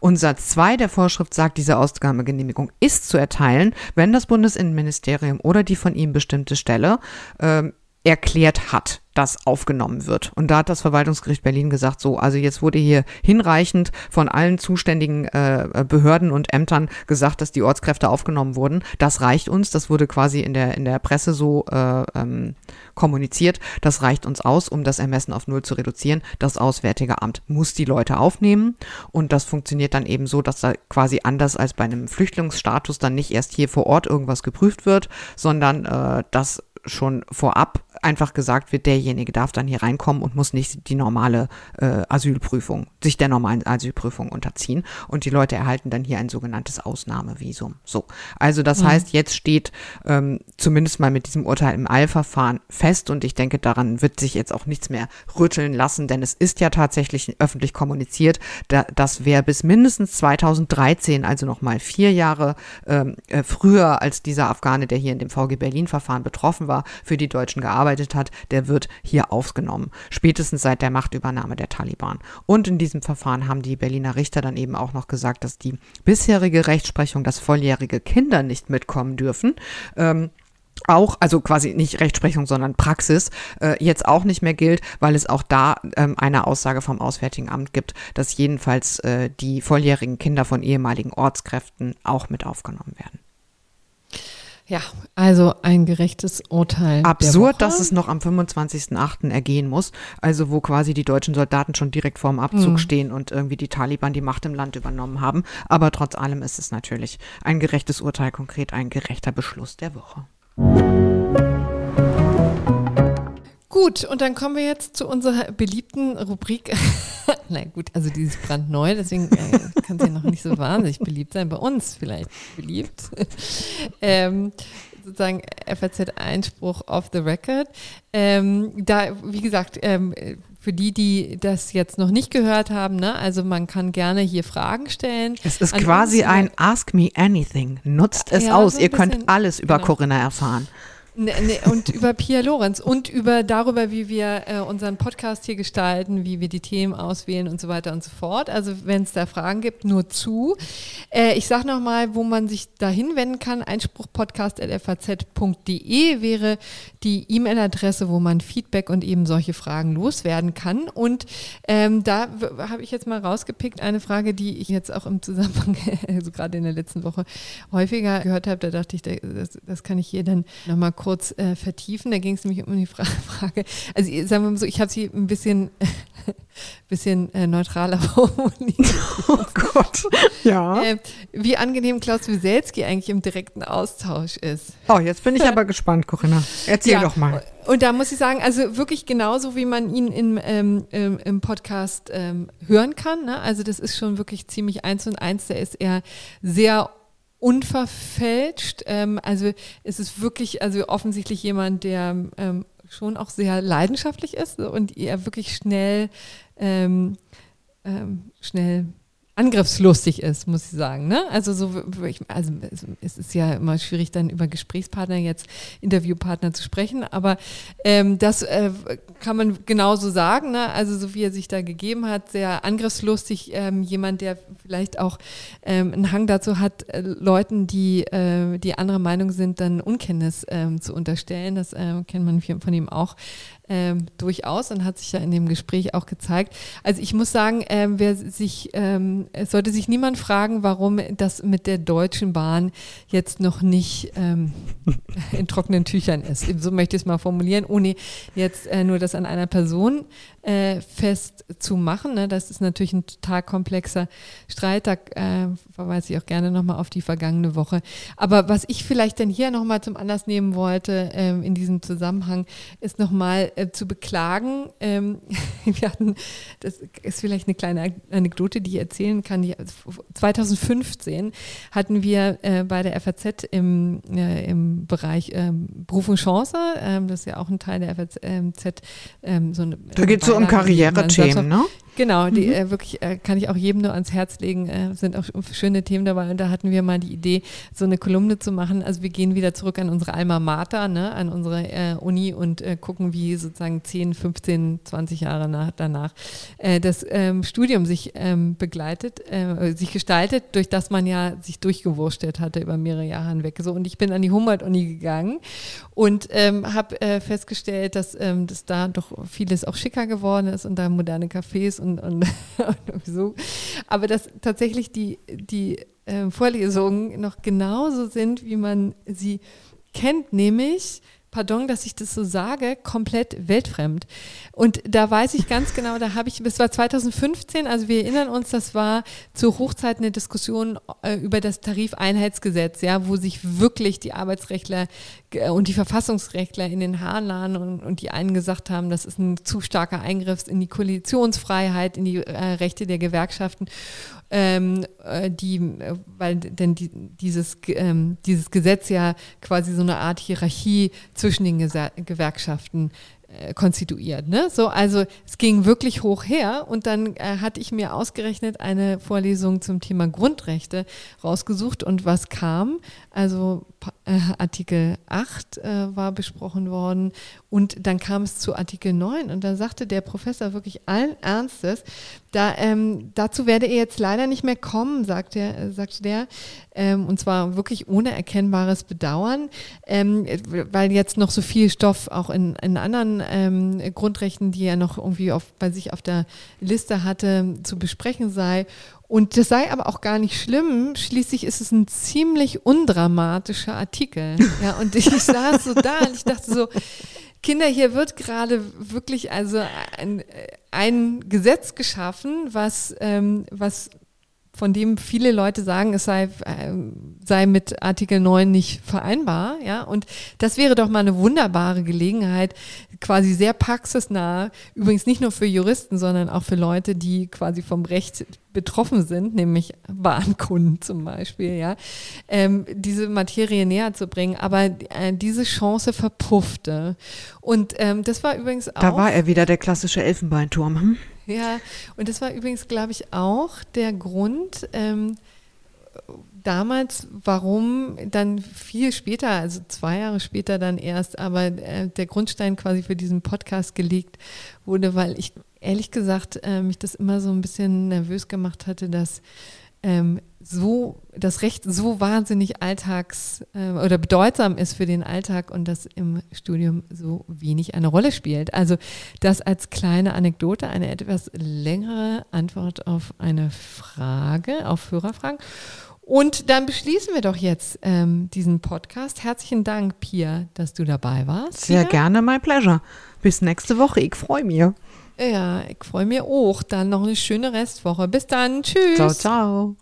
Und Satz 2 der Vorschrift sagt, diese Ausnahmegenehmigung ist zu erteilen, wenn das Bundesinnenministerium oder die von ihm bestimmte Stelle äh, erklärt hat das aufgenommen wird. Und da hat das Verwaltungsgericht Berlin gesagt, so, also jetzt wurde hier hinreichend von allen zuständigen äh, Behörden und Ämtern gesagt, dass die Ortskräfte aufgenommen wurden. Das reicht uns. Das wurde quasi in der, in der Presse so äh, ähm, kommuniziert. Das reicht uns aus, um das Ermessen auf Null zu reduzieren. Das Auswärtige Amt muss die Leute aufnehmen. Und das funktioniert dann eben so, dass da quasi anders als bei einem Flüchtlingsstatus dann nicht erst hier vor Ort irgendwas geprüft wird, sondern äh, das schon vorab einfach gesagt wird, derjenige darf dann hier reinkommen und muss nicht die normale äh, Asylprüfung, sich der normalen Asylprüfung unterziehen. Und die Leute erhalten dann hier ein sogenanntes Ausnahmevisum. So. Also das mhm. heißt, jetzt steht ähm, zumindest mal mit diesem Urteil im Eilverfahren fest und ich denke, daran wird sich jetzt auch nichts mehr rütteln lassen, denn es ist ja tatsächlich öffentlich kommuniziert, da, dass wer bis mindestens 2013, also nochmal vier Jahre ähm, äh, früher als dieser Afghane, der hier in dem VG Berlin-Verfahren betroffen war, für die Deutschen gearbeitet gearbeitet hat, der wird hier aufgenommen. Spätestens seit der Machtübernahme der Taliban. Und in diesem Verfahren haben die Berliner Richter dann eben auch noch gesagt, dass die bisherige Rechtsprechung, dass volljährige Kinder nicht mitkommen dürfen, ähm, auch, also quasi nicht Rechtsprechung, sondern Praxis, äh, jetzt auch nicht mehr gilt, weil es auch da ähm, eine Aussage vom Auswärtigen Amt gibt, dass jedenfalls äh, die volljährigen Kinder von ehemaligen Ortskräften auch mit aufgenommen werden. Ja, also ein gerechtes Urteil. Absurd, dass es noch am 25.08. ergehen muss, also wo quasi die deutschen Soldaten schon direkt vorm Abzug mhm. stehen und irgendwie die Taliban die Macht im Land übernommen haben. Aber trotz allem ist es natürlich ein gerechtes Urteil, konkret ein gerechter Beschluss der Woche. Gut, und dann kommen wir jetzt zu unserer beliebten Rubrik. Nein, gut, also die ist brandneu, deswegen äh, kann sie noch nicht so wahnsinnig beliebt sein. Bei uns vielleicht beliebt. ähm, sozusagen FAZ-Einspruch off the record. Ähm, da, wie gesagt, ähm, für die, die das jetzt noch nicht gehört haben, ne, also man kann gerne hier Fragen stellen. Es ist quasi ein Ask Me Anything. Nutzt es ja, aus. So Ihr könnt alles über genau. Corinna erfahren. Ne, ne, und über Pia Lorenz und über darüber, wie wir äh, unseren Podcast hier gestalten, wie wir die Themen auswählen und so weiter und so fort. Also wenn es da Fragen gibt, nur zu. Äh, ich sage nochmal, wo man sich da hinwenden kann. Einspruchpodcast.faz.de wäre die E-Mail-Adresse, wo man Feedback und eben solche Fragen loswerden kann. Und ähm, da habe ich jetzt mal rausgepickt eine Frage, die ich jetzt auch im Zusammenhang, also gerade in der letzten Woche häufiger gehört habe. Da dachte ich, das, das kann ich hier dann nochmal kurz kurz äh, vertiefen. Da ging es nämlich um die Frage, also sagen wir mal so, ich habe sie ein bisschen, bisschen äh, neutraler formuliert. Oh Gott, ja. Äh, wie angenehm Klaus Wieselski eigentlich im direkten Austausch ist. Oh, jetzt bin ich aber gespannt, Corinna. Erzähl ja. doch mal. Und da muss ich sagen, also wirklich genauso, wie man ihn in, ähm, im, im Podcast ähm, hören kann. Ne? Also das ist schon wirklich ziemlich eins und eins. Der ist eher sehr unverfälscht. Ähm, also es ist wirklich, also offensichtlich jemand, der ähm, schon auch sehr leidenschaftlich ist und er wirklich schnell, ähm, ähm schnell angriffslustig ist, muss ich sagen. Ne? Also so, also es ist ja immer schwierig, dann über Gesprächspartner jetzt Interviewpartner zu sprechen, aber ähm, das äh, kann man genauso sagen. Ne? Also so wie er sich da gegeben hat, sehr angriffslustig, ähm, jemand, der vielleicht auch ähm, einen Hang dazu hat, äh, Leuten, die äh, die andere Meinung sind, dann Unkenntnis ähm, zu unterstellen. Das äh, kennt man von ihm auch ähm, durchaus und hat sich ja in dem Gespräch auch gezeigt. Also ich muss sagen, ähm, wer sich, ähm, es sollte sich niemand fragen, warum das mit der Deutschen Bahn jetzt noch nicht ähm, in trockenen Tüchern ist. So möchte ich es mal formulieren, ohne jetzt äh, nur das an einer Person äh, festzumachen. Ne? Das ist natürlich ein total komplexer Streit. Da äh, verweise ich auch gerne nochmal auf die vergangene Woche. Aber was ich vielleicht dann hier nochmal zum Anlass nehmen wollte ähm, in diesem Zusammenhang, ist nochmal äh, zu beklagen. Ähm, wir hatten, das ist vielleicht eine kleine Anekdote, die ich erzählen kann. Die, 2015 hatten wir äh, bei der FAZ im, äh, im Bereich ähm, Beruf und Chance, ähm, das ist ja auch ein Teil der FAZ, ähm, ähm, so eine. Da geht es so um Karrierethemen, ne? Genau, die mhm. äh, wirklich äh, kann ich auch jedem nur ans Herz legen. Äh, sind auch schöne Themen dabei. Und da hatten wir mal die Idee, so eine Kolumne zu machen. Also wir gehen wieder zurück an unsere Alma Mater, ne, an unsere äh, Uni und äh, gucken, wie sozusagen 10, 15, 20 Jahre nach, danach äh, das ähm, Studium sich ähm, begleitet, äh, sich gestaltet, durch das man ja sich durchgewurstelt hatte über mehrere Jahre hinweg. So, und ich bin an die Humboldt-Uni gegangen und ähm, habe äh, festgestellt, dass, ähm, dass da doch vieles auch schicker geworden ist und da moderne Cafés und, und, und so. Aber dass tatsächlich die, die äh, Vorlesungen noch genauso sind, wie man sie kennt, nämlich pardon, dass ich das so sage, komplett weltfremd. Und da weiß ich ganz genau, da habe ich, es war 2015, also wir erinnern uns, das war zur Hochzeit eine Diskussion äh, über das Tarifeinheitsgesetz, ja, wo sich wirklich die Arbeitsrechtler äh, und die Verfassungsrechtler in den Haaren lagen und, und, die einen gesagt haben, das ist ein zu starker Eingriff in die Koalitionsfreiheit, in die äh, Rechte der Gewerkschaften ähm, äh, die, äh, weil denn die, dieses, ähm, dieses Gesetz ja quasi so eine Art Hierarchie zwischen den Gesa Gewerkschaften äh, konstituiert. Ne? So, also es ging wirklich hoch her und dann äh, hatte ich mir ausgerechnet eine Vorlesung zum Thema Grundrechte rausgesucht und was kam? Also äh, Artikel 8 äh, war besprochen worden und dann kam es zu Artikel 9 und da sagte der Professor wirklich allen Ernstes, da, ähm, dazu werde er jetzt leider nicht mehr kommen, sagt er, äh, sagte der, ähm, und zwar wirklich ohne erkennbares Bedauern, ähm, weil jetzt noch so viel Stoff auch in, in anderen ähm, Grundrechten, die er noch irgendwie auf, bei sich auf der Liste hatte, zu besprechen sei. Und das sei aber auch gar nicht schlimm. Schließlich ist es ein ziemlich undramatischer Artikel. Ja, und ich saß so da und ich dachte so, Kinder, hier wird gerade wirklich also ein, ein Gesetz geschaffen, was, ähm, was von dem viele Leute sagen, es sei, äh, sei mit Artikel 9 nicht vereinbar, ja. Und das wäre doch mal eine wunderbare Gelegenheit, quasi sehr praxisnah, übrigens nicht nur für Juristen, sondern auch für Leute, die quasi vom Recht betroffen sind, nämlich Bahnkunden zum Beispiel, ja, ähm, diese Materie näher zu bringen. Aber äh, diese Chance verpuffte. Und ähm, das war übrigens auch. Da war er wieder, der klassische Elfenbeinturm. Hm? Ja, und das war übrigens, glaube ich, auch der Grund ähm, damals, warum dann viel später, also zwei Jahre später dann erst, aber äh, der Grundstein quasi für diesen Podcast gelegt wurde, weil ich ehrlich gesagt äh, mich das immer so ein bisschen nervös gemacht hatte, dass ähm, so das Recht so wahnsinnig alltags äh, oder bedeutsam ist für den Alltag und das im Studium so wenig eine Rolle spielt. Also das als kleine Anekdote, eine etwas längere Antwort auf eine Frage, auf Hörerfragen. Und dann beschließen wir doch jetzt ähm, diesen Podcast. Herzlichen Dank, Pia, dass du dabei warst. Sehr ja? gerne, my pleasure. Bis nächste Woche. Ich freue mich. Ja, ich freue mich auch. Dann noch eine schöne Restwoche. Bis dann. Tschüss. Ciao, ciao.